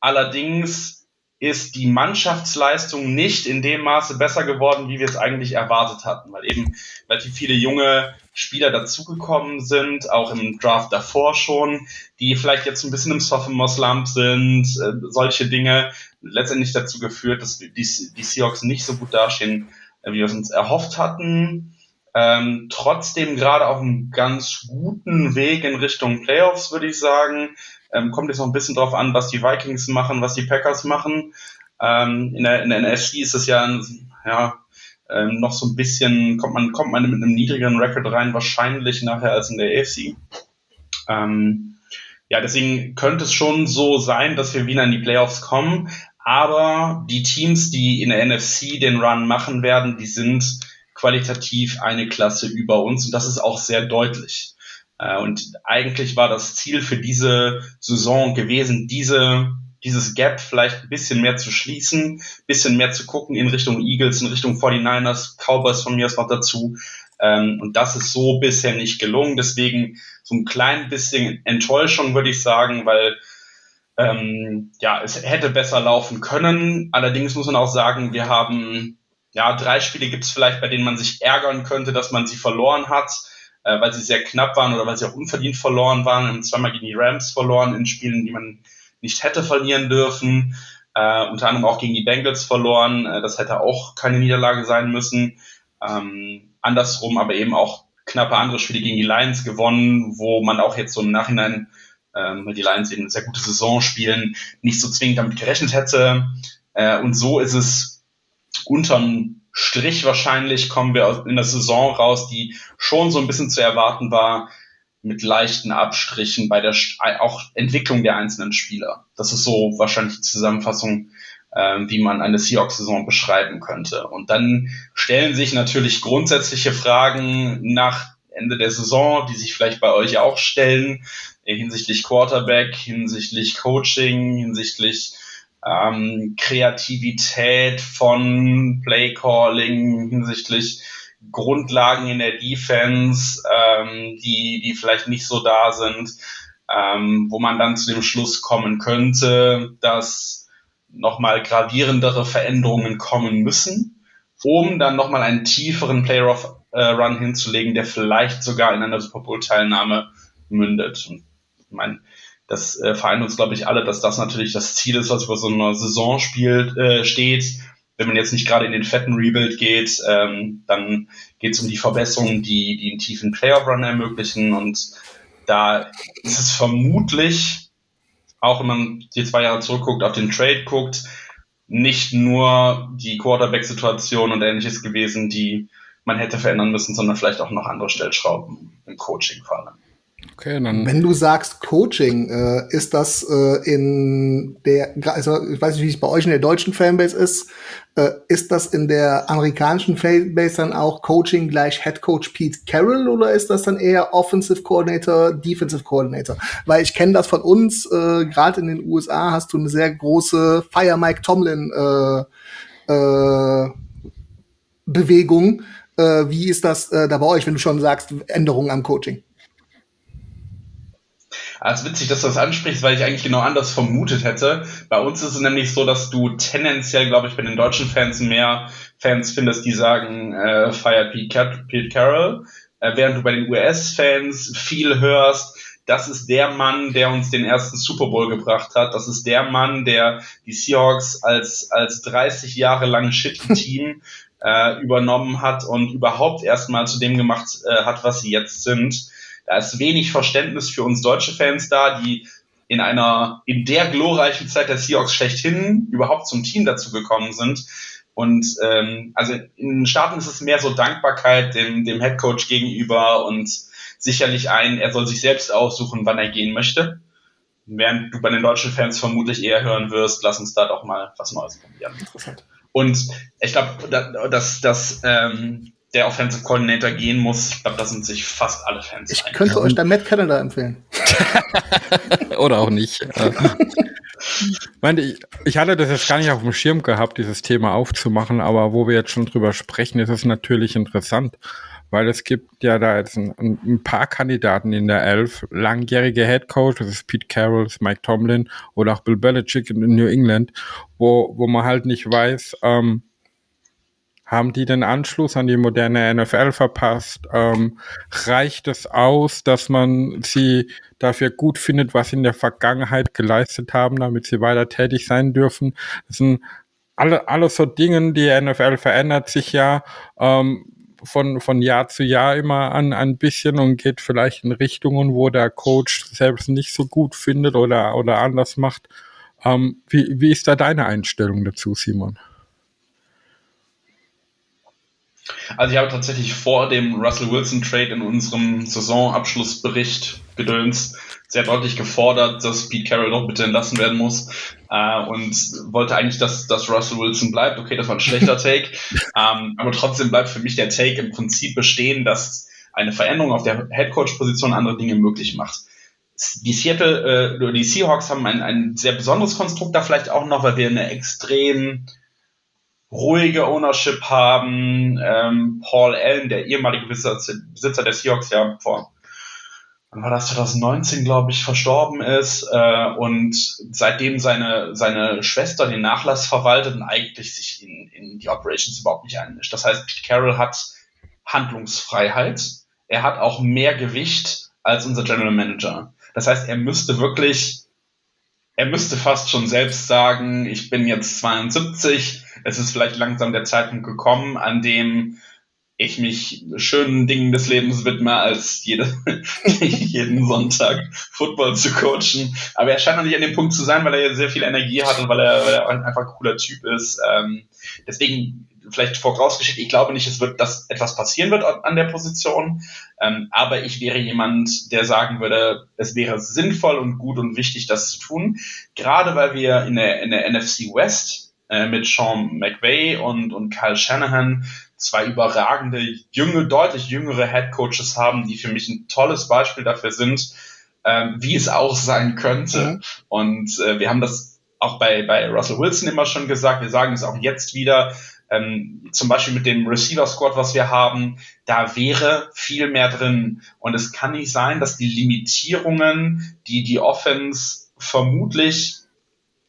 Allerdings ist die Mannschaftsleistung nicht in dem Maße besser geworden, wie wir es eigentlich erwartet hatten, weil eben relativ viele junge Spieler dazugekommen sind, auch im Draft davor schon, die vielleicht jetzt ein bisschen im Sophomore-Slump sind, äh, solche Dinge, letztendlich dazu geführt, dass die, die Seahawks nicht so gut dastehen, äh, wie wir es uns erhofft hatten. Ähm, trotzdem gerade auf einem ganz guten Weg in Richtung Playoffs, würde ich sagen. Ähm, kommt jetzt noch ein bisschen drauf an, was die Vikings machen, was die Packers machen. Ähm, in, der, in der NFC ist es ja, ja ähm, noch so ein bisschen, kommt man, kommt man mit einem niedrigeren Record rein, wahrscheinlich nachher als in der AFC. Ähm, ja, deswegen könnte es schon so sein, dass wir wieder in die Playoffs kommen. Aber die Teams, die in der NFC den Run machen werden, die sind qualitativ eine Klasse über uns und das ist auch sehr deutlich. Äh, und eigentlich war das Ziel für diese Saison gewesen, diese, dieses Gap vielleicht ein bisschen mehr zu schließen, bisschen mehr zu gucken in Richtung Eagles, in Richtung 49ers, Cowboys von mir aus noch dazu. Ähm, und das ist so bisher nicht gelungen. Deswegen so ein klein bisschen Enttäuschung, würde ich sagen, weil ähm, ja, es hätte besser laufen können. Allerdings muss man auch sagen, wir haben ja drei Spiele gibt es vielleicht, bei denen man sich ärgern könnte, dass man sie verloren hat äh, weil sie sehr knapp waren oder weil sie auch unverdient verloren waren. Haben zweimal gegen die Rams verloren in Spielen, die man nicht hätte verlieren dürfen. Äh, unter anderem auch gegen die Bengals verloren. Äh, das hätte auch keine Niederlage sein müssen. Ähm, andersrum aber eben auch knappe andere Spiele gegen die Lions gewonnen, wo man auch jetzt so im Nachhinein, ähm, die Lions eben eine sehr gute Saison spielen, nicht so zwingend damit gerechnet hätte. Äh, und so ist es unterm Strich wahrscheinlich kommen wir in der Saison raus, die schon so ein bisschen zu erwarten war, mit leichten Abstrichen bei der auch Entwicklung der einzelnen Spieler. Das ist so wahrscheinlich die Zusammenfassung, äh, wie man eine Seahawks-Saison beschreiben könnte. Und dann stellen sich natürlich grundsätzliche Fragen nach Ende der Saison, die sich vielleicht bei euch auch stellen, hinsichtlich Quarterback, hinsichtlich Coaching, hinsichtlich ähm, Kreativität von Playcalling hinsichtlich Grundlagen in der Defense, ähm, die, die vielleicht nicht so da sind, ähm, wo man dann zu dem Schluss kommen könnte, dass nochmal gravierendere Veränderungen kommen müssen, um dann nochmal einen tieferen Player-Run äh, hinzulegen, der vielleicht sogar in einer Super Bowl-Teilnahme mündet. Und ich meine, das äh, vereint uns, glaube ich, alle, dass das natürlich das Ziel ist, was über so einer Saison spielt, äh, steht. Wenn man jetzt nicht gerade in den fetten Rebuild geht, ähm, dann geht es um die Verbesserungen, die, die einen tiefen Playoff-Run ermöglichen. Und da ist es vermutlich, auch wenn man die zwei Jahre zurückguckt, auf den Trade guckt, nicht nur die Quarterback-Situation und ähnliches gewesen, die man hätte verändern müssen, sondern vielleicht auch noch andere Stellschrauben im Coaching vor allem. Okay, dann Wenn du sagst Coaching, äh, ist das äh, in der, also ich weiß nicht, wie es bei euch in der deutschen Fanbase ist, äh, ist das in der amerikanischen Fanbase dann auch Coaching gleich Head Coach Pete Carroll oder ist das dann eher Offensive Coordinator, Defensive Coordinator? Weil ich kenne das von uns, äh, gerade in den USA hast du eine sehr große Fire Mike Tomlin äh, äh, Bewegung. Äh, wie ist das äh, da bei euch, wenn du schon sagst, Änderungen am Coaching? Es ist witzig, dass du das ansprichst, weil ich eigentlich genau anders vermutet hätte. Bei uns ist es nämlich so, dass du tendenziell, glaube ich, bei den deutschen Fans mehr Fans findest, die sagen, äh, fire Pete, Pete Carroll, äh, während du bei den US-Fans viel hörst, das ist der Mann, der uns den ersten Super Bowl gebracht hat. Das ist der Mann, der die Seahawks als, als 30 Jahre lang Shit-Team (laughs) äh, übernommen hat und überhaupt erstmal zu dem gemacht äh, hat, was sie jetzt sind. Da ist wenig Verständnis für uns deutsche Fans da, die in einer, in der glorreichen Zeit der Seahawks schlechthin überhaupt zum Team dazu gekommen sind. Und ähm, also in den Staaten ist es mehr so Dankbarkeit dem, dem Head Coach gegenüber und sicherlich ein, er soll sich selbst aussuchen, wann er gehen möchte. Während du bei den deutschen Fans vermutlich eher hören wirst, lass uns da doch mal was Neues probieren. Und ich glaube, dass, dass ähm, der Offensive Coordinator gehen muss, ich glaube, da sind sich fast alle Fans Ich könnte ja. euch da Matt Canada empfehlen. (laughs) Oder auch nicht. ich, (laughs) meine, ich, ich hatte das jetzt gar nicht auf dem Schirm gehabt, dieses Thema aufzumachen, aber wo wir jetzt schon drüber sprechen, ist es natürlich interessant, weil es gibt ja da jetzt ein, ein paar Kandidaten in der Elf, langjährige Head Coach, das ist Pete Carroll, Mike Tomlin oder auch Bill Belichick in New England, wo, wo man halt nicht weiß, ähm, haben die den Anschluss an die moderne NFL verpasst? Ähm, reicht es aus, dass man sie dafür gut findet, was sie in der Vergangenheit geleistet haben, damit sie weiter tätig sein dürfen? Das sind alle, alles so Dinge, die NFL verändert sich ja ähm, von, von Jahr zu Jahr immer an ein bisschen und geht vielleicht in Richtungen, wo der Coach selbst nicht so gut findet oder, oder anders macht. Ähm, wie, wie ist da deine Einstellung dazu, Simon? Also ich habe tatsächlich vor dem Russell Wilson Trade in unserem Saisonabschlussbericht gedöns sehr deutlich gefordert, dass Pete Carroll doch bitte entlassen werden muss äh, und wollte eigentlich, dass, dass Russell Wilson bleibt. Okay, das war ein schlechter (laughs) Take, ähm, aber trotzdem bleibt für mich der Take im Prinzip bestehen, dass eine Veränderung auf der Headcoach-Position andere Dinge möglich macht. Die Seattle, äh, die Seahawks haben ein, ein sehr besonderes Konstrukt da vielleicht auch noch, weil wir eine extrem ruhige Ownership haben. Ähm, Paul Allen, der ehemalige Besitzer der Seahawks, ja vor wann war das 2019, glaube ich, verstorben ist äh, und seitdem seine seine Schwester den Nachlass verwaltet und eigentlich sich in, in die Operations überhaupt nicht einmischt. Das heißt, Pete Carroll hat Handlungsfreiheit. Er hat auch mehr Gewicht als unser General Manager. Das heißt, er müsste wirklich, er müsste fast schon selbst sagen, ich bin jetzt 72, es ist vielleicht langsam der Zeitpunkt gekommen, an dem ich mich schönen Dingen des Lebens widme, als jede, (laughs) jeden Sonntag Football zu coachen. Aber er scheint noch nicht an dem Punkt zu sein, weil er sehr viel Energie hat und weil er, weil er einfach ein cooler Typ ist. Ähm, deswegen vielleicht vorausgeschickt, ich glaube nicht, es wird, dass etwas passieren wird an der Position. Ähm, aber ich wäre jemand, der sagen würde, es wäre sinnvoll und gut und wichtig, das zu tun. Gerade weil wir in der, in der NFC West äh, mit Sean McVay und, und Kyle Shanahan zwei überragende, junge, deutlich jüngere Head Coaches haben, die für mich ein tolles Beispiel dafür sind, ähm, wie es auch sein könnte. Mhm. Und äh, wir haben das auch bei, bei Russell Wilson immer schon gesagt, wir sagen es auch jetzt wieder, ähm, zum Beispiel mit dem Receiver Squad, was wir haben, da wäre viel mehr drin. Und es kann nicht sein, dass die Limitierungen, die die Offense vermutlich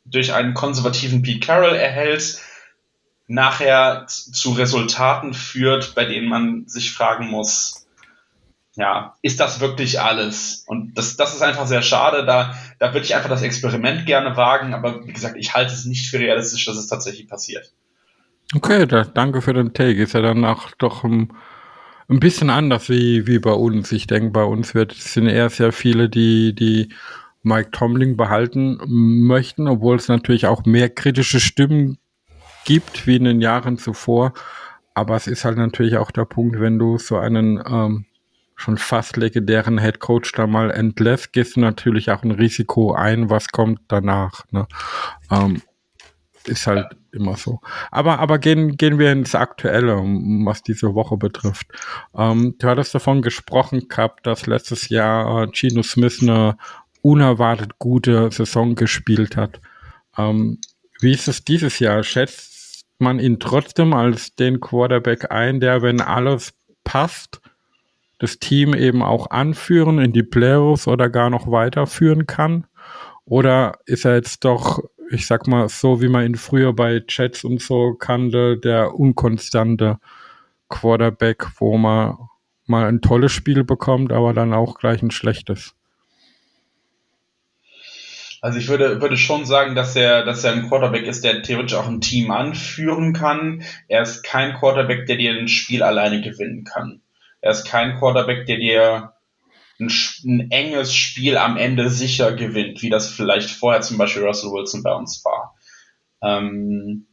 durch einen konservativen Pete Carroll erhält, nachher zu Resultaten führt, bei denen man sich fragen muss, ja, ist das wirklich alles? Und das, das ist einfach sehr schade. Da, da würde ich einfach das Experiment gerne wagen, aber wie gesagt, ich halte es nicht für realistisch, dass es tatsächlich passiert. Okay, da, danke für den Take. Ist ja dann auch doch ein, ein bisschen anders wie, wie bei uns. Ich denke, bei uns wird, sind eher sehr viele, die, die Mike Tomlin behalten möchten, obwohl es natürlich auch mehr kritische Stimmen gibt wie in den Jahren zuvor. Aber es ist halt natürlich auch der Punkt, wenn du so einen ähm, schon fast legendären Head Coach da mal entlässt, gehst du natürlich auch ein Risiko ein, was kommt danach. Ne? Ähm, ist halt immer so. Aber, aber gehen, gehen wir ins Aktuelle, was diese Woche betrifft. Ähm, du hattest davon gesprochen gehabt, dass letztes Jahr äh, Gino Smith eine unerwartet gute Saison gespielt hat. Ähm, wie ist es dieses Jahr? Schätzt man ihn trotzdem als den Quarterback ein, der, wenn alles passt, das Team eben auch anführen in die Playoffs oder gar noch weiterführen kann? Oder ist er jetzt doch, ich sag mal, so wie man ihn früher bei Chats und so kannte, der unkonstante Quarterback, wo man mal ein tolles Spiel bekommt, aber dann auch gleich ein schlechtes? Also ich würde, würde schon sagen, dass er, dass er ein Quarterback ist, der theoretisch auch ein Team anführen kann. Er ist kein Quarterback, der dir ein Spiel alleine gewinnen kann. Er ist kein Quarterback, der dir ein, ein, enges Spiel am Ende sicher gewinnt, wie das vielleicht vorher zum Beispiel Russell Wilson bei uns war. Ähm,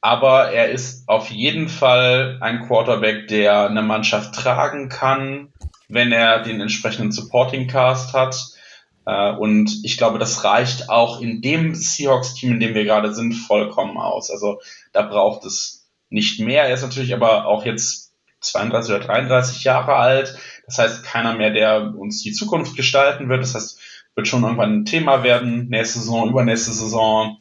aber er ist auf jeden Fall ein Quarterback, der eine Mannschaft tragen kann, wenn er den entsprechenden Supporting Cast hat. Äh, und ich glaube, das reicht auch in dem Seahawks-Team, in dem wir gerade sind, vollkommen aus. Also da braucht es nicht mehr. Er ist natürlich aber auch jetzt 32 oder 33 Jahre alt. Das heißt, keiner mehr, der uns die Zukunft gestalten wird. Das heißt, wird schon irgendwann ein Thema werden, nächste Saison, übernächste Saison.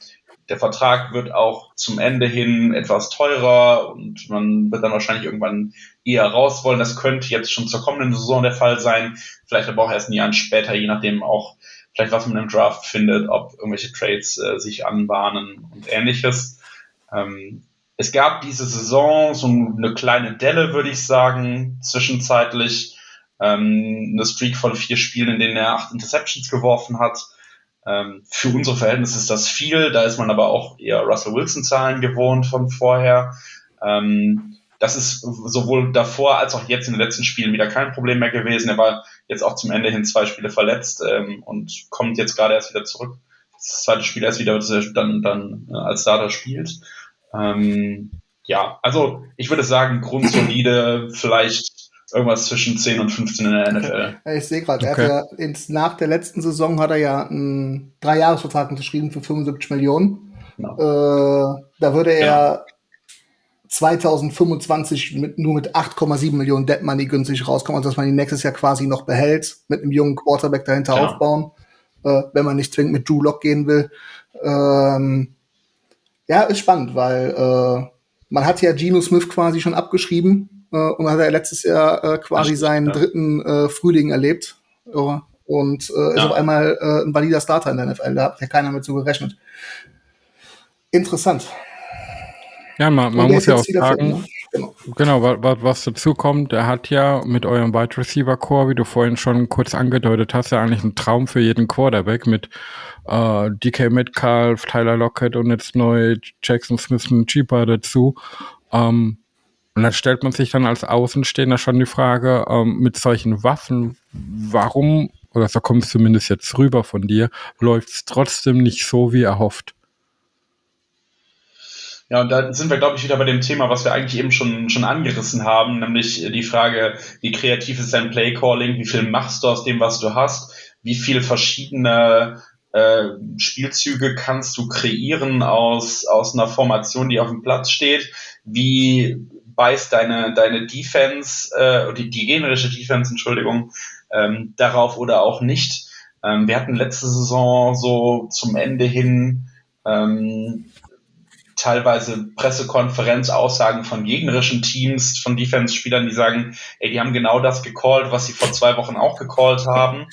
Der Vertrag wird auch zum Ende hin etwas teurer und man wird dann wahrscheinlich irgendwann eher raus wollen. Das könnte jetzt schon zur kommenden Saison der Fall sein. Vielleicht aber auch erst ein Jahr später, je nachdem auch vielleicht was man im Draft findet, ob irgendwelche Trades äh, sich anbahnen und ähnliches. Ähm, es gab diese Saison so eine kleine Delle, würde ich sagen, zwischenzeitlich. Ähm, eine Streak von vier Spielen, in denen er acht Interceptions geworfen hat. Ähm, für unsere Verhältnisse ist das viel. Da ist man aber auch eher Russell Wilson-Zahlen gewohnt von vorher. Ähm, das ist sowohl davor als auch jetzt in den letzten Spielen wieder kein Problem mehr gewesen. Er war jetzt auch zum Ende hin zwei Spiele verletzt ähm, und kommt jetzt gerade erst wieder zurück. Das zweite Spiel erst wieder, dass er dann, dann äh, als Starter spielt. Ähm, ja, also ich würde sagen, grundsolide, vielleicht irgendwas zwischen 10 und 15 in der NFL. Okay. Ich sehe gerade, okay. nach der letzten Saison hat er ja einen Dreijahresvertrag unterschrieben für 75 Millionen. Genau. Äh, da würde er ja. 2025 mit, nur mit 8,7 Millionen Dead Money günstig rauskommen, also dass man ihn nächstes Jahr quasi noch behält, mit einem jungen Quarterback dahinter genau. aufbauen, äh, wenn man nicht zwingend mit Drew Lock gehen will. Ähm, ja, ist spannend, weil äh, man hat ja Geno Smith quasi schon abgeschrieben äh, und hat ja letztes Jahr äh, quasi seinen ja. dritten äh, Frühling erlebt äh, und äh, ist auf einmal äh, ein valider Starter in der NFL. Da hat ja keiner mit so gerechnet. Interessant. Ja, man, man muss ja auch sagen, ne? genau, genau was, was dazu kommt, er hat ja mit eurem Wide Receiver Core, wie du vorhin schon kurz angedeutet hast, ja eigentlich ein Traum für jeden Quarterback mit äh, DK Metcalf, Tyler Lockett und jetzt neu Jackson Smith und Cheaper dazu. Ähm, und dann stellt man sich dann als Außenstehender schon die Frage, ähm, mit solchen Waffen, warum, oder so kommt es zumindest jetzt rüber von dir, läuft es trotzdem nicht so, wie erhofft? Ja, und da sind wir, glaube ich, wieder bei dem Thema, was wir eigentlich eben schon, schon angerissen haben, nämlich die Frage, wie kreativ ist dein Playcalling, wie viel machst du aus dem, was du hast, wie viel verschiedene äh, Spielzüge kannst du kreieren aus, aus einer Formation, die auf dem Platz steht? Wie beißt deine, deine Defense, äh, die, die generische Defense, Entschuldigung, ähm, darauf oder auch nicht? Ähm, wir hatten letzte Saison so zum Ende hin ähm, teilweise Pressekonferenzaussagen von gegnerischen Teams, von Defense-Spielern, die sagen, ey, die haben genau das gecallt, was sie vor zwei Wochen auch gecallt haben.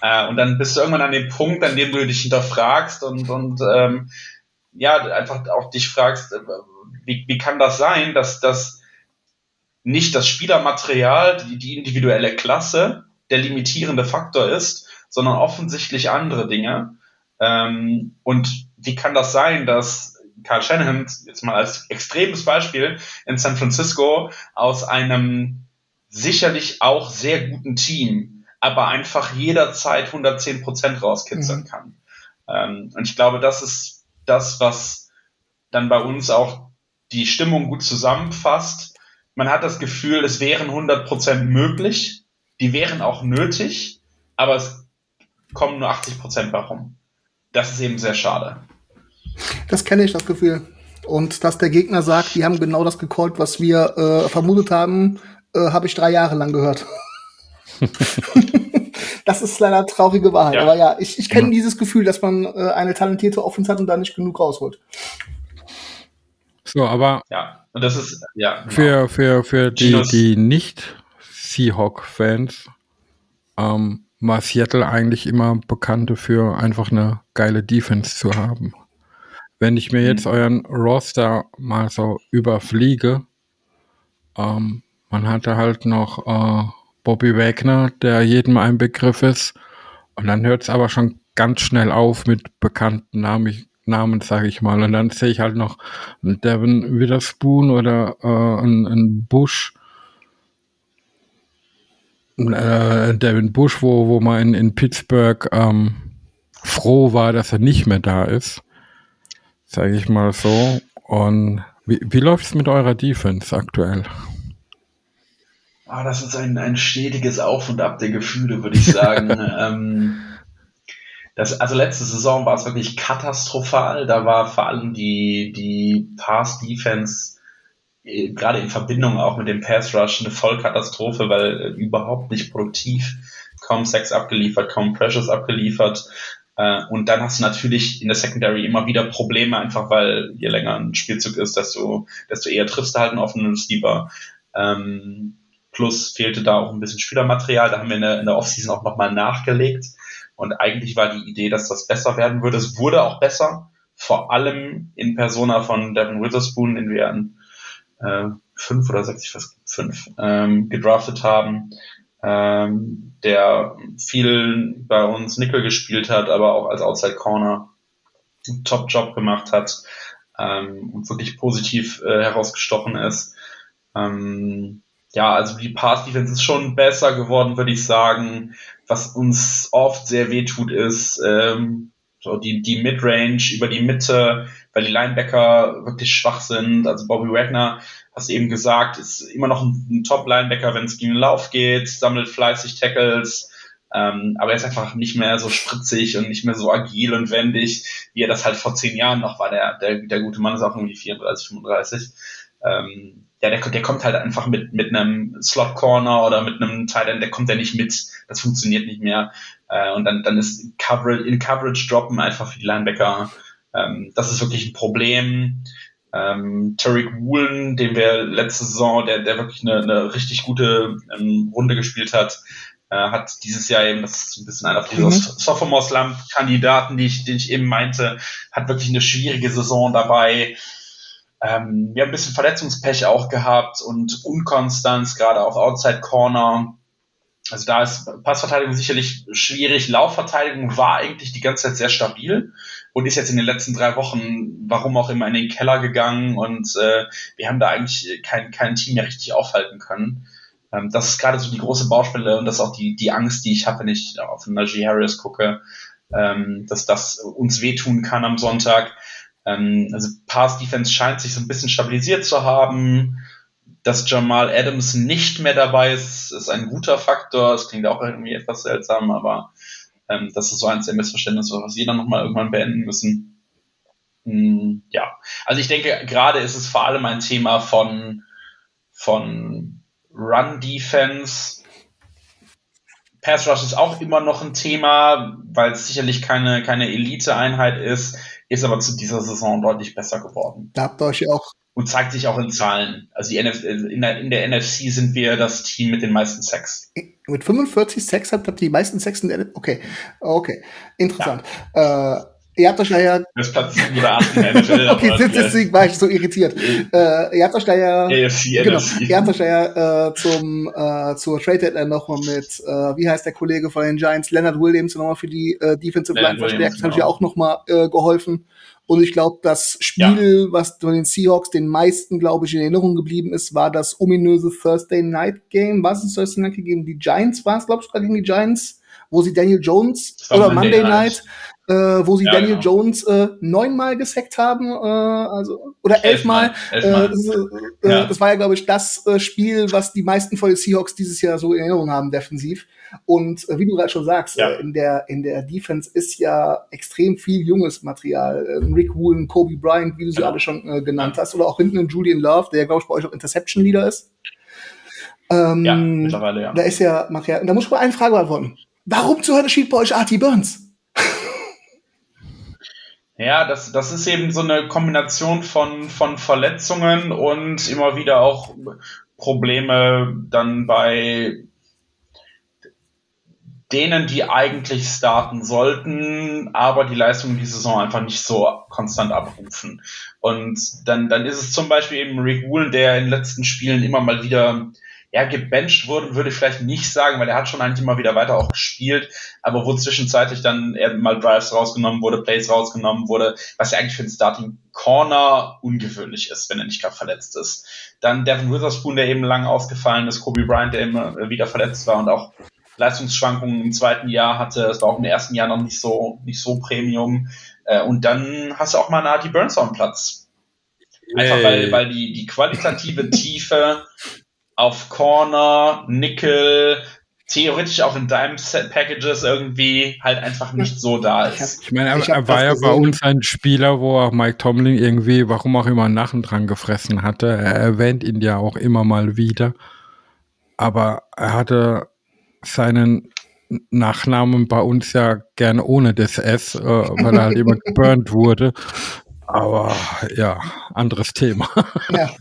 Äh, und dann bist du irgendwann an dem Punkt, an dem du dich hinterfragst und, und ähm, ja, einfach auch dich fragst, äh, wie, wie kann das sein, dass das nicht das Spielermaterial, die, die individuelle Klasse der limitierende Faktor ist, sondern offensichtlich andere Dinge. Ähm, und wie kann das sein, dass Carl Shanahan, jetzt mal als extremes Beispiel, in San Francisco aus einem sicherlich auch sehr guten Team, aber einfach jederzeit 110 Prozent rauskitzeln mhm. kann. Ähm, und ich glaube, das ist das, was dann bei uns auch die Stimmung gut zusammenfasst. Man hat das Gefühl, es wären 100% möglich, die wären auch nötig, aber es kommen nur 80% warum. Das ist eben sehr schade. Das kenne ich, das Gefühl. Und dass der Gegner sagt, die haben genau das gecallt, was wir äh, vermutet haben, äh, habe ich drei Jahre lang gehört. (laughs) das ist leider traurige Wahrheit. Ja. Aber ja, ich, ich kenne ja. dieses Gefühl, dass man äh, eine talentierte Offense hat und da nicht genug rausholt. So, aber ja, und das ist ja genau. für für für die die nicht Seahawk-Fans ähm, war Seattle eigentlich immer bekannt dafür, einfach eine geile Defense zu haben. Wenn ich mir mhm. jetzt euren Roster mal so überfliege, ähm, man hatte halt noch äh, Bobby Wagner, der jedem ein Begriff ist. Und dann hört es aber schon ganz schnell auf mit bekannten Namen, Namen sage ich mal. Und dann sehe ich halt noch einen Devin Witherspoon oder äh, einen, einen Bush. Äh, Devin Bush, wo, wo man in, in Pittsburgh ähm, froh war, dass er nicht mehr da ist. Sage ich mal so. Und wie, wie läuft es mit eurer Defense aktuell? Ah, das ist ein, ein stetiges Auf und Ab der Gefühle, würde ich sagen. (laughs) ähm, das, also letzte Saison war es wirklich katastrophal. Da war vor allem die, die Pass-Defense äh, gerade in Verbindung auch mit dem Pass Rush eine Vollkatastrophe, weil äh, überhaupt nicht produktiv, kaum Sex abgeliefert, kaum Pressures abgeliefert. Äh, und dann hast du natürlich in der Secondary immer wieder Probleme, einfach weil je länger ein Spielzug ist, desto, desto eher triffst du halt einen offenen Receiver. Ähm, Plus fehlte da auch ein bisschen Spielermaterial. Da haben wir in der, in der Offseason auch nochmal nachgelegt. Und eigentlich war die Idee, dass das besser werden würde. Es wurde auch besser. Vor allem in Persona von Devin Witherspoon, den wir an äh, fünf oder sechs, ich weiß fünf, ähm, gedraftet haben. Ähm, der viel bei uns Nickel gespielt hat, aber auch als Outside Corner einen Top-Job gemacht hat ähm, und wirklich positiv äh, herausgestochen ist. Ähm, ja, also die Pass-Defense ist schon besser geworden, würde ich sagen. Was uns oft sehr wehtut, ist ähm, so die, die Midrange über die Mitte, weil die Linebacker wirklich schwach sind. Also Bobby Wagner, hast du eben gesagt, ist immer noch ein, ein Top-Linebacker, wenn es gegen den Lauf geht, sammelt fleißig Tackles, ähm, aber er ist einfach nicht mehr so spritzig und nicht mehr so agil und wendig, wie er das halt vor zehn Jahren noch war. Der, der, der gute Mann ist auch irgendwie 34, 35. Ähm, ja, der, der kommt halt einfach mit, mit einem Slot Corner oder mit einem Tight der kommt ja nicht mit. Das funktioniert nicht mehr. Äh, und dann, dann ist Coverage, in Coverage droppen einfach für die Linebacker. Ähm, das ist wirklich ein Problem. Ähm, Tariq Woolen, den wir letzte Saison, der, der wirklich eine, eine richtig gute ähm, Runde gespielt hat, äh, hat dieses Jahr eben, das ist ein bisschen einer dieser mhm. Sophomore Slump Kandidaten, die ich, den ich eben meinte, hat wirklich eine schwierige Saison dabei. Ähm, wir haben ein bisschen Verletzungspech auch gehabt und Unkonstanz, gerade auf Outside Corner. Also da ist Passverteidigung sicherlich schwierig. Laufverteidigung war eigentlich die ganze Zeit sehr stabil und ist jetzt in den letzten drei Wochen, warum auch immer, in den Keller gegangen und äh, wir haben da eigentlich kein, kein Team mehr richtig aufhalten können. Ähm, das ist gerade so die große Baustelle und das ist auch die, die Angst, die ich habe, wenn ich auf Najee Harris gucke, ähm, dass das uns wehtun kann am Sonntag. Ähm, also Pass Defense scheint sich so ein bisschen stabilisiert zu haben. Dass Jamal Adams nicht mehr dabei ist, ist ein guter Faktor. Das klingt auch irgendwie etwas seltsam, aber ähm, das ist so eins der Missverständnisse, was wir dann nochmal irgendwann beenden müssen. Hm, ja, also ich denke, gerade ist es vor allem ein Thema von, von Run Defense. Pass Rush ist auch immer noch ein Thema, weil es sicherlich keine, keine Elite-Einheit ist ist aber zu dieser Saison deutlich besser geworden. Da habt ihr euch auch. Und zeigt sich auch in Zahlen. Also die NF in, der, in der NFC sind wir das Team mit den meisten Sacks. Mit 45 Sacks habt ihr die meisten Sacks in der Okay, okay, interessant. Ja. Äh, Ihr habt euch (laughs) da ja. Das Platz 7 oder 8 in der NFL. okay, deswegen war ich so irritiert. äh, ihr habt euch da ja. AFC, genau, NFC. Ihr habt euch da ja äh, zum, äh, zur Trade Deadline nochmal mit, äh, wie heißt der Kollege von den Giants, Leonard Williams, nochmal für die äh, Defensive Line verstärkt. Das hat euch ja genau. auch nochmal äh, geholfen. Und ich glaube, das Spiel, ja. was von den Seahawks den meisten, glaube ich, in Erinnerung geblieben ist, war das ominöse Thursday Night Game. Was ist Thursday Night Game? Die Giants war es, glaube ich, sogar gegen die Giants, wo sie Daniel Jones oder Monday, Monday Night, Night äh, wo sie ja, Daniel genau. Jones äh, neunmal gesackt haben, äh, also oder elfmal. Elfmal. Äh, das, äh, ja. das war ja, glaube ich, das äh, Spiel, was die meisten von den Seahawks dieses Jahr so in Erinnerung haben, defensiv. Und äh, wie du gerade schon sagst, ja. äh, in der in der Defense ist ja extrem viel junges Material. Äh, Rick Woolen, Kobe Bryant, wie du sie ja. alle schon äh, genannt hast, oder auch hinten in Julian Love, der glaube ich bei euch auch Interception Leader ist. Ähm, ja, mittlerweile ja. Da ist ja Material. Da muss ich mal eine Frage beantworten. Warum zu Hölle spielt bei euch Artie Burns? Ja, das, das ist eben so eine Kombination von, von Verletzungen und immer wieder auch Probleme dann bei denen, die eigentlich starten sollten, aber die Leistung die Saison einfach nicht so konstant abrufen. Und dann, dann ist es zum Beispiel eben Rick Woolen, der in den letzten Spielen immer mal wieder ja, gebencht wurde, würde ich vielleicht nicht sagen, weil er hat schon eigentlich immer wieder weiter auch gespielt, aber wo zwischenzeitlich dann mal Drives rausgenommen wurde, Plays rausgenommen wurde, was ja eigentlich für den Starting Corner ungewöhnlich ist, wenn er nicht gerade verletzt ist. Dann Devin Witherspoon, der eben lang ausgefallen ist, Kobe Bryant, der immer wieder verletzt war und auch Leistungsschwankungen im zweiten Jahr hatte. Es war auch im ersten Jahr noch nicht so, nicht so Premium. Äh, und dann hast du auch mal Nati Burns auf dem Platz. Einfach weil, weil die, die qualitative Tiefe auf Corner, Nickel, theoretisch auch in Dime Set Packages irgendwie halt einfach nicht so da ist. Ich meine, er, er war ja bei uns ein Spieler, wo auch Mike Tomlin irgendwie, warum auch immer, Nachen dran gefressen hatte. Er erwähnt ihn ja auch immer mal wieder. Aber er hatte seinen Nachnamen bei uns ja gerne ohne das S, äh, weil er halt immer (laughs) geburnt wurde. Aber ja, anderes Thema. Ja. (laughs)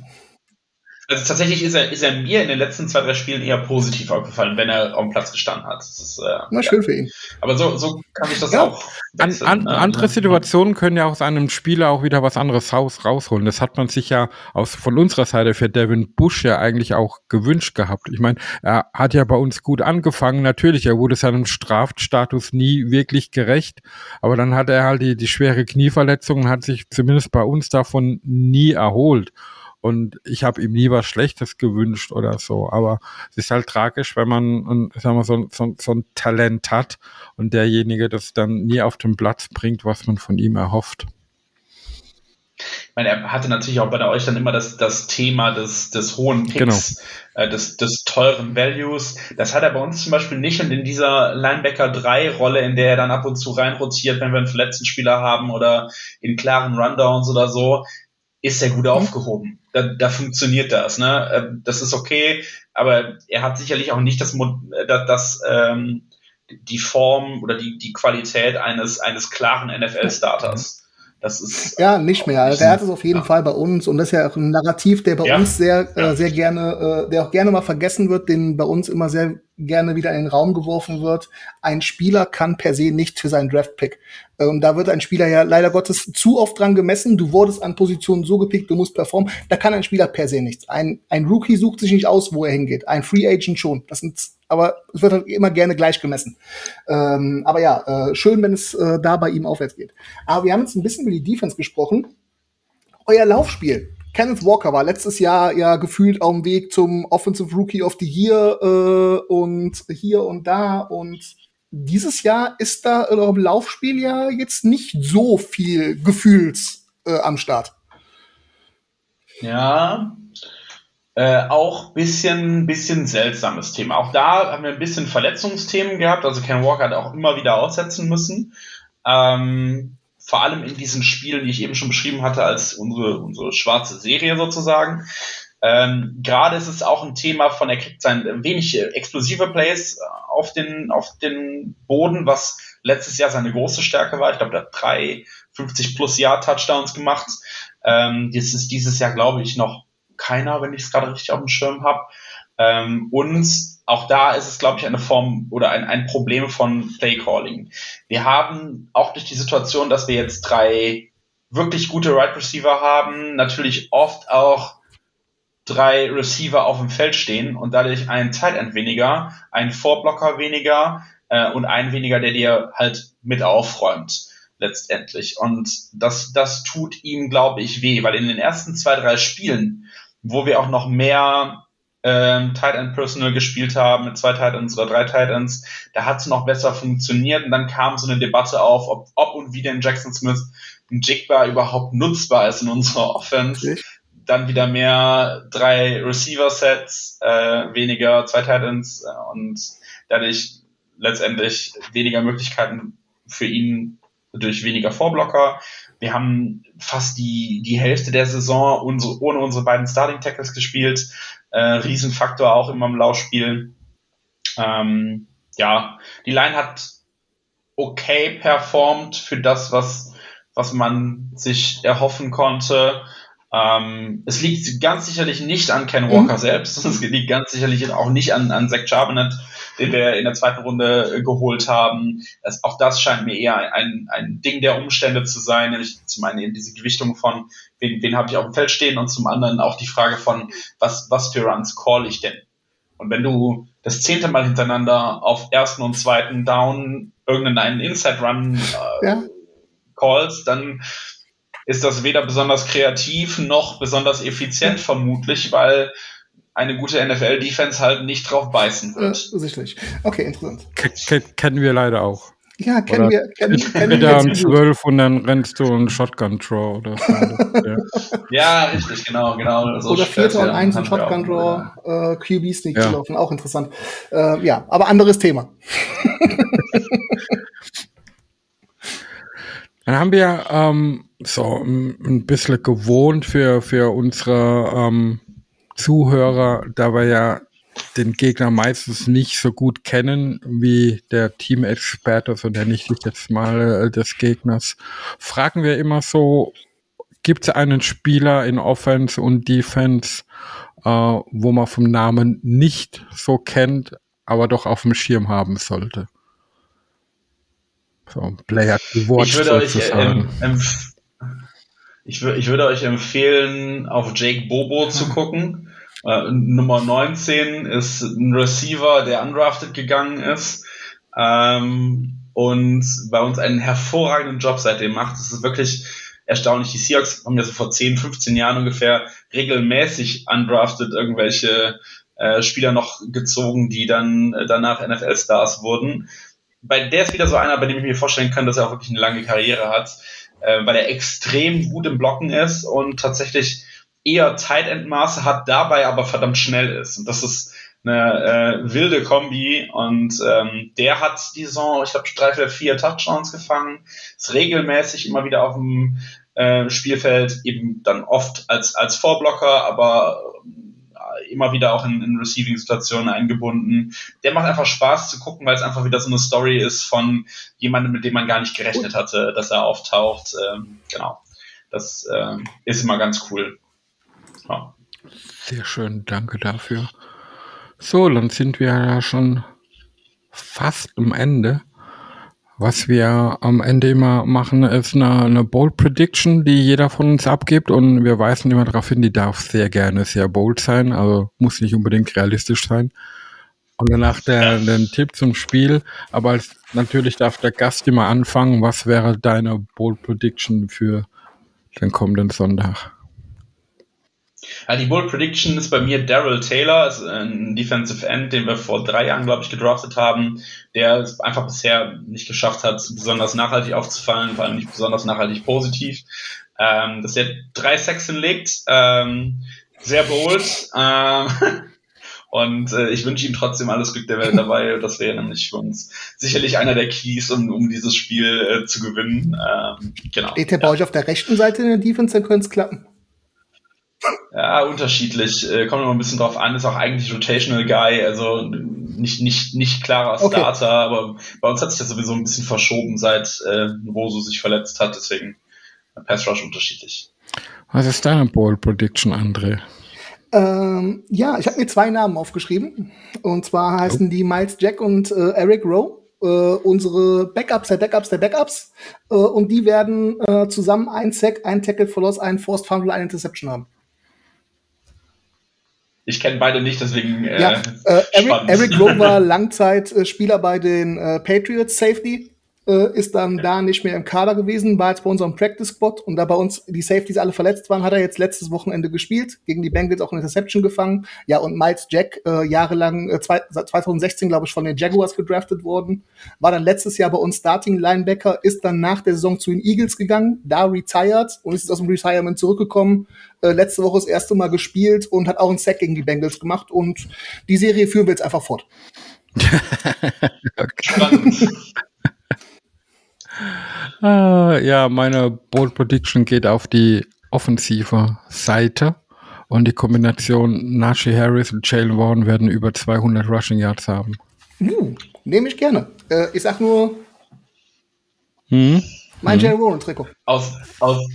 Also tatsächlich ist er, ist er mir in den letzten zwei, drei Spielen eher positiv aufgefallen, wenn er auf dem Platz gestanden hat. Ist, äh, Na, schön für ihn. Aber so, so kann ich das ja. auch. Wechseln, an, an, ne? andere Situationen können ja aus einem Spieler auch wieder was anderes raus, rausholen. Das hat man sich ja aus, von unserer Seite für Devin Bush ja eigentlich auch gewünscht gehabt. Ich meine, er hat ja bei uns gut angefangen. Natürlich, er wurde seinem Strafstatus nie wirklich gerecht. Aber dann hat er halt die, die schwere Knieverletzung und hat sich zumindest bei uns davon nie erholt. Und ich habe ihm nie was Schlechtes gewünscht oder so. Aber es ist halt tragisch, wenn man sagen wir, so, so, so ein Talent hat und derjenige das dann nie auf den Platz bringt, was man von ihm erhofft. Ich meine, er hatte natürlich auch bei euch dann immer das, das Thema des, des hohen Picks, genau. äh, des, des teuren Values. Das hat er bei uns zum Beispiel nicht und in dieser Linebacker 3 Rolle, in der er dann ab und zu reinrotiert, wenn wir einen verletzten Spieler haben oder in klaren Rundowns oder so, ist er gut mhm. aufgehoben. Da, da funktioniert das. Ne? Ähm, das ist okay, aber er hat sicherlich auch nicht das, das, das ähm, die Form oder die, die Qualität eines, eines klaren NFL-Starters. Das ist ja nicht mehr. Also er hat es auf jeden ja. Fall bei uns und das ist ja auch ein Narrativ, der bei ja. uns sehr, äh, ja. sehr gerne, äh, der auch gerne mal vergessen wird, den bei uns immer sehr gerne wieder in den Raum geworfen wird. Ein Spieler kann per se nicht für seinen Draft-Pick. Und da wird ein Spieler ja leider Gottes zu oft dran gemessen. Du wurdest an Positionen so gepickt, du musst performen. Da kann ein Spieler per se nichts. Ein, ein Rookie sucht sich nicht aus, wo er hingeht. Ein Free Agent schon. Das sind, aber es wird halt immer gerne gleich gemessen. Ähm, aber ja, äh, schön, wenn es äh, da bei ihm aufwärts geht. Aber wir haben jetzt ein bisschen über die Defense gesprochen. Euer Laufspiel. Kenneth Walker war letztes Jahr ja gefühlt auf dem Weg zum Offensive Rookie of the Year äh, und hier und da und dieses Jahr ist da im Laufspiel ja jetzt nicht so viel Gefühls äh, am Start. Ja, äh, auch bisschen, bisschen seltsames Thema. Auch da haben wir ein bisschen Verletzungsthemen gehabt. Also Ken Walker hat auch immer wieder aussetzen müssen. Ähm, vor allem in diesen Spielen, die ich eben schon beschrieben hatte, als unsere, unsere schwarze Serie sozusagen. Ähm, Gerade ist es auch ein Thema von, er kriegt sein wenig explosive Plays auf den, auf den Boden, was letztes Jahr seine große Stärke war. Ich glaube, er hat drei 50 plus Jahr Touchdowns gemacht. Ähm, das ist dieses Jahr, glaube ich, noch keiner, wenn ich es gerade richtig auf dem Schirm habe. Ähm, und auch da ist es, glaube ich, eine Form oder ein, ein Problem von Playcalling. Wir haben auch durch die Situation, dass wir jetzt drei wirklich gute Right Receiver haben, natürlich oft auch drei Receiver auf dem Feld stehen und dadurch ein Tight End weniger, ein Vorblocker weniger äh, und ein weniger, der dir halt mit aufräumt letztendlich. Und das, das tut ihm, glaube ich, weh, weil in den ersten zwei, drei Spielen, wo wir auch noch mehr ähm, Tight End Personal gespielt haben, mit zwei Tight Ends oder drei Tight Ends, da hat es noch besser funktioniert und dann kam so eine Debatte auf, ob, ob und wie denn Jackson Smith ein Jigbar überhaupt nutzbar ist in unserer Offense. Okay. Dann wieder mehr drei Receiver-Sets, äh, weniger zwei Tight Ends äh, und dadurch letztendlich weniger Möglichkeiten für ihn durch weniger Vorblocker. Wir haben fast die, die Hälfte der Saison unsere, ohne unsere beiden Starting Tackles gespielt. Äh, Riesenfaktor auch immer im Laufspiel. Ähm, ja, die Line hat okay performt für das, was, was man sich erhoffen konnte. Ähm, es liegt ganz sicherlich nicht an Ken Walker mhm. selbst. (laughs) Es liegt ganz sicherlich auch nicht an, an Zach Charbonnet, den wir in der zweiten Runde äh, geholt haben. Das, auch das scheint mir eher ein, ein Ding der Umstände zu sein, nämlich zum einen eben diese Gewichtung von, wen, wen habe ich auf dem Feld stehen und zum anderen auch die Frage von, was, was für Runs call ich denn? Und wenn du das zehnte Mal hintereinander auf ersten und zweiten Down irgendeinen Inside Run äh, ja. callst, dann ist das weder besonders kreativ noch besonders effizient vermutlich, weil eine gute NFL-Defense halt nicht drauf beißen wird. Äh, sicherlich. Okay, interessant. K kennen wir leider auch. Ja, kennen oder wir. Kennen, kennen wieder um 12 und dann rennst du einen Shotgun Draw oder so. (laughs) ja. ja, richtig, genau, genau. So oder 4 und 1 ein Shotgun Draw, äh, QB Sneak ja. zu laufen, auch interessant. Äh, ja, aber anderes Thema. (laughs) Dann haben wir ähm, so ein bisschen gewohnt für, für unsere ähm, Zuhörer, da wir ja den Gegner meistens nicht so gut kennen wie der Teamexperte, so nenne ich dich jetzt mal äh, des Gegners, fragen wir immer so, gibt es einen Spieler in Offense und Defense, äh, wo man vom Namen nicht so kennt, aber doch auf dem Schirm haben sollte? So, Player watch ich würde euch ähm, ich, ich würde euch empfehlen, auf Jake Bobo zu (laughs) gucken. Äh, Nummer 19 ist ein Receiver, der undrafted gegangen ist ähm, und bei uns einen hervorragenden Job seitdem macht. Es ist wirklich erstaunlich. Die Seahawks haben ja so vor 10, 15 Jahren ungefähr regelmäßig undrafted irgendwelche äh, Spieler noch gezogen, die dann äh, danach NFL-Stars wurden. Bei der ist wieder so einer, bei dem ich mir vorstellen kann, dass er auch wirklich eine lange Karriere hat, äh, weil er extrem gut im Blocken ist und tatsächlich eher Tight End Maße hat, dabei aber verdammt schnell ist. Und das ist eine äh, wilde Kombi und ähm, der hat die Saison, ich glaube, drei oder vier Touchdowns gefangen, ist regelmäßig immer wieder auf dem äh, Spielfeld, eben dann oft als, als Vorblocker, aber immer wieder auch in, in Receiving-Situationen eingebunden. Der macht einfach Spaß zu gucken, weil es einfach wieder so eine Story ist von jemandem, mit dem man gar nicht gerechnet hatte, dass er auftaucht. Ähm, genau. Das ähm, ist immer ganz cool. Ja. Sehr schön, danke dafür. So, dann sind wir ja schon fast am Ende. Was wir am Ende immer machen, ist eine, eine Bold Prediction, die jeder von uns abgibt und wir weisen immer darauf hin, die darf sehr gerne sehr bold sein, also muss nicht unbedingt realistisch sein. Und danach der, den Tipp zum Spiel, aber als, natürlich darf der Gast immer anfangen. Was wäre deine Bold Prediction für den kommenden Sonntag? Ja, die Bold Prediction ist bei mir Daryl Taylor, ist ein Defensive End, den wir vor drei Jahren, glaube ich, gedraftet haben, der es einfach bisher nicht geschafft hat, besonders nachhaltig aufzufallen, vor allem nicht besonders nachhaltig positiv. Ähm, dass er drei Sacks hinlegt, ähm, sehr bold. Ähm, (laughs) und äh, ich wünsche ihm trotzdem alles Glück der Welt dabei. Das wäre nämlich für uns sicherlich einer der Keys, um, um dieses Spiel äh, zu gewinnen. Ähm, genau. Steht der bei euch auf der rechten Seite in der Defense, dann könnte es klappen. Ja, unterschiedlich. Äh, kommt immer ein bisschen drauf an. Ist auch eigentlich Rotational Guy, also nicht, nicht, nicht klarer Starter, okay. aber bei uns hat sich das sowieso ein bisschen verschoben, seit äh, Rosu sich verletzt hat. Deswegen Pass Rush unterschiedlich. Was ist deine Ball Prediction, André? Ähm, ja, ich habe mir zwei Namen aufgeschrieben. Und zwar heißen oh. die Miles Jack und äh, Eric Rowe. Äh, unsere Backups der Backups der Backups. Äh, und die werden äh, zusammen ein Sack, ein Tackle for Loss, ein Forced Fumble, ein Interception haben. Ich kenne beide nicht, deswegen. Äh, ja, äh, Eric, Eric Rowe war (laughs) Langzeitspieler bei den äh, Patriots Safety äh, ist dann da nicht mehr im Kader gewesen, war jetzt bei unserem Practice Squad und da bei uns die Safeties alle verletzt waren, hat er jetzt letztes Wochenende gespielt, gegen die Bengals auch eine Interception gefangen. Ja, und Miles Jack, äh, jahrelang, äh, zwei, 2016, glaube ich, von den Jaguars gedraftet worden, war dann letztes Jahr bei uns Starting Linebacker, ist dann nach der Saison zu den Eagles gegangen, da retired und ist aus dem Retirement zurückgekommen. Äh, letzte Woche das erste Mal gespielt und hat auch einen Sack gegen die Bengals gemacht und die Serie führen wir jetzt einfach fort. (laughs) okay. Ah, ja, meine Bold Prediction geht auf die offensive Seite. Und die Kombination Najee Harris und Jalen Warren werden über 200 Rushing Yards haben. Uh, Nehme ich gerne. Äh, ich sag nur hm? mein hm? Jalen Warren Trikot. Aus, aus,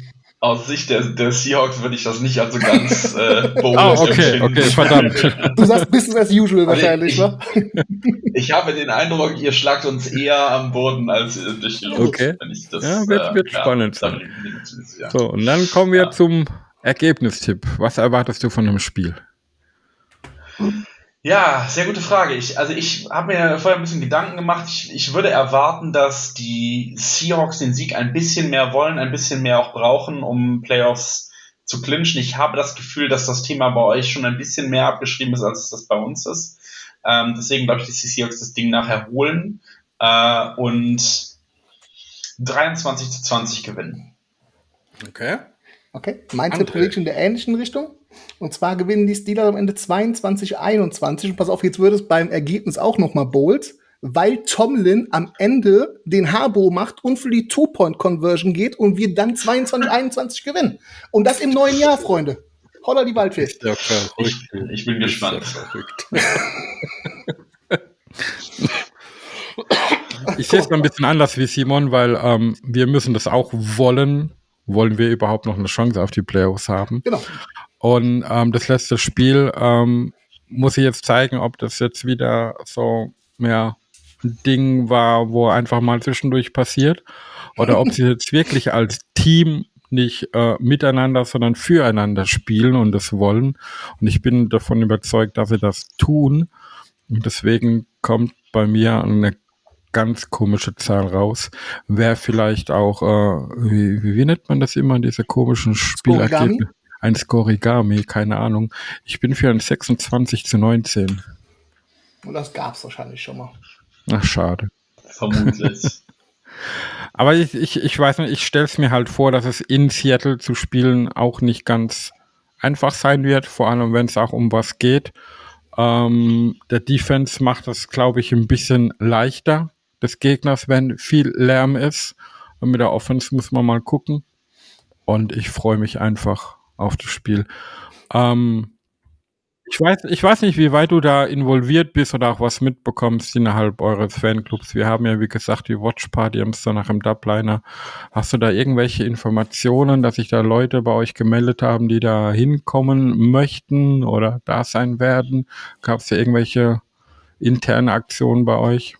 aus Sicht der, der Seahawks würde ich das nicht als so ganz (laughs) äh, Ah, okay, okay, verdammt. (laughs) Du sagst Business as usual also wahrscheinlich, wa? Ich, habe den Eindruck, ihr schlagt uns eher am Boden als durch die Luft. Okay. Das, ja, wird, wird äh, spannend sein. Ja. So, und dann kommen wir ja. zum Ergebnistipp. Was erwartest du von dem Spiel? Ja, sehr gute Frage. Ich, also ich habe mir vorher ein bisschen Gedanken gemacht. Ich, ich würde erwarten, dass die Seahawks den Sieg ein bisschen mehr wollen, ein bisschen mehr auch brauchen, um Playoffs zu clinchen. Ich habe das Gefühl, dass das Thema bei euch schon ein bisschen mehr abgeschrieben ist, als es das bei uns ist. Ähm, deswegen glaube ich, dass die Seahawks das Ding nachher holen äh, und 23 zu 20 gewinnen. Okay. Okay. Mein Tipp in der ähnlichen Richtung. Und zwar gewinnen die Steelers am Ende 22, 21. Und pass auf, jetzt wird es beim Ergebnis auch noch mal bold, weil Tomlin am Ende den Harbo macht und für die Two-Point-Conversion geht und wir dann 22, 21 gewinnen. Und das im neuen Jahr, Freunde. Holla die Waldfee. Ich, ich, bin gespannt. (laughs) ich sehe es ein bisschen anders wie Simon, weil ähm, wir müssen das auch wollen. Wollen wir überhaupt noch eine Chance auf die Playoffs haben? Genau. Und ähm, das letzte Spiel ähm, muss ich jetzt zeigen, ob das jetzt wieder so mehr ein Ding war, wo einfach mal zwischendurch passiert, oder ob sie jetzt wirklich als Team nicht äh, miteinander, sondern füreinander spielen und das wollen. Und ich bin davon überzeugt, dass sie das tun. Und deswegen kommt bei mir eine ganz komische Zahl raus. Wäre vielleicht auch, äh, wie, wie nennt man das immer, diese komischen Spielergebnisse? Ein Skorigami, keine Ahnung. Ich bin für ein 26 zu 19. Und das gab es wahrscheinlich schon mal. Ach, schade. Vermutlich. (laughs) Aber ich, ich, ich weiß nicht, ich stelle es mir halt vor, dass es in Seattle zu spielen auch nicht ganz einfach sein wird, vor allem wenn es auch um was geht. Ähm, der Defense macht das, glaube ich, ein bisschen leichter des Gegners, wenn viel Lärm ist. Und mit der Offense muss man mal gucken. Und ich freue mich einfach auf das Spiel. Ähm, ich weiß, ich weiß nicht, wie weit du da involviert bist oder auch was mitbekommst innerhalb eures Fanclubs. Wir haben ja, wie gesagt, die Watch Party am Sonntag im Dubliner. Hast du da irgendwelche Informationen, dass sich da Leute bei euch gemeldet haben, die da hinkommen möchten oder da sein werden? Gab es da irgendwelche interne Aktionen bei euch?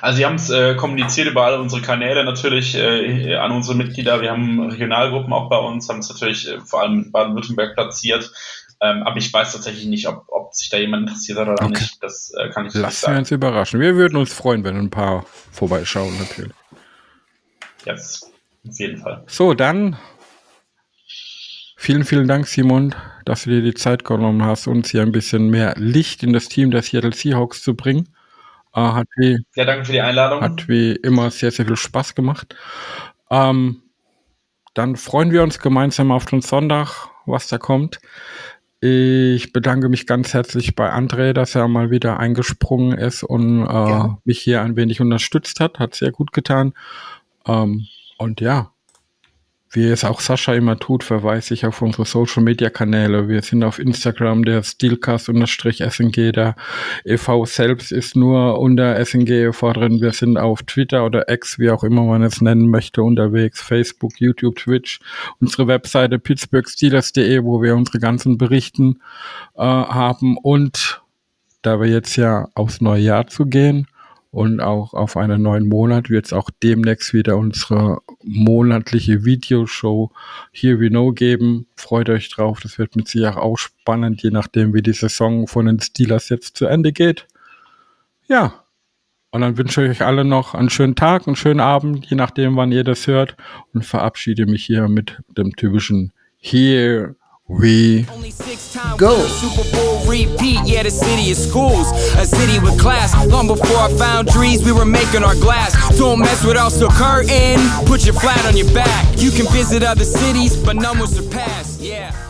Also wir haben es äh, kommuniziert über alle unsere Kanäle natürlich äh, an unsere Mitglieder. Wir haben Regionalgruppen auch bei uns, haben es natürlich äh, vor allem in Baden-Württemberg platziert. Ähm, aber ich weiß tatsächlich nicht, ob, ob sich da jemand interessiert hat oder okay. nicht. Das äh, kann ich nicht Lassen sagen. wir uns überraschen. Wir würden uns freuen, wenn ein paar vorbeischauen natürlich. Yes, auf jeden Fall. So, dann vielen, vielen Dank, Simon, dass du dir die Zeit genommen hast, uns hier ein bisschen mehr Licht in das Team der Seattle Seahawks zu bringen. Äh, hat wie, ja, danke für die Einladung. Hat wie immer sehr, sehr viel Spaß gemacht. Ähm, dann freuen wir uns gemeinsam auf den Sonntag, was da kommt. Ich bedanke mich ganz herzlich bei André, dass er mal wieder eingesprungen ist und äh, ja. mich hier ein wenig unterstützt hat. Hat sehr gut getan. Ähm, und ja, wie es auch Sascha immer tut, verweise ich auf unsere Social Media Kanäle. Wir sind auf Instagram der Steelcast-SNG. Der e.V. selbst ist nur unter SNG e.V. drin. Wir sind auf Twitter oder X, wie auch immer man es nennen möchte, unterwegs. Facebook, YouTube, Twitch. Unsere Webseite pittsburghsteelers.de, wo wir unsere ganzen Berichten äh, haben. Und da wir jetzt ja aufs neue Jahr zu gehen, und auch auf einen neuen Monat wird es auch demnächst wieder unsere monatliche Videoshow Here We Know geben. Freut euch drauf, das wird mit Sicherheit auch spannend, je nachdem wie die Saison von den Steelers jetzt zu Ende geht. Ja, Und dann wünsche ich euch alle noch einen schönen Tag, einen schönen Abend, je nachdem, wann ihr das hört. Und verabschiede mich hier mit dem typischen Here we go. Super Bowl repeat, yeah, the city of schools, a city with class. Long before I found trees, we were making our glass. Don't mess with us, so curtain, put your flat on your back. You can visit other cities, but none will surpass, yeah.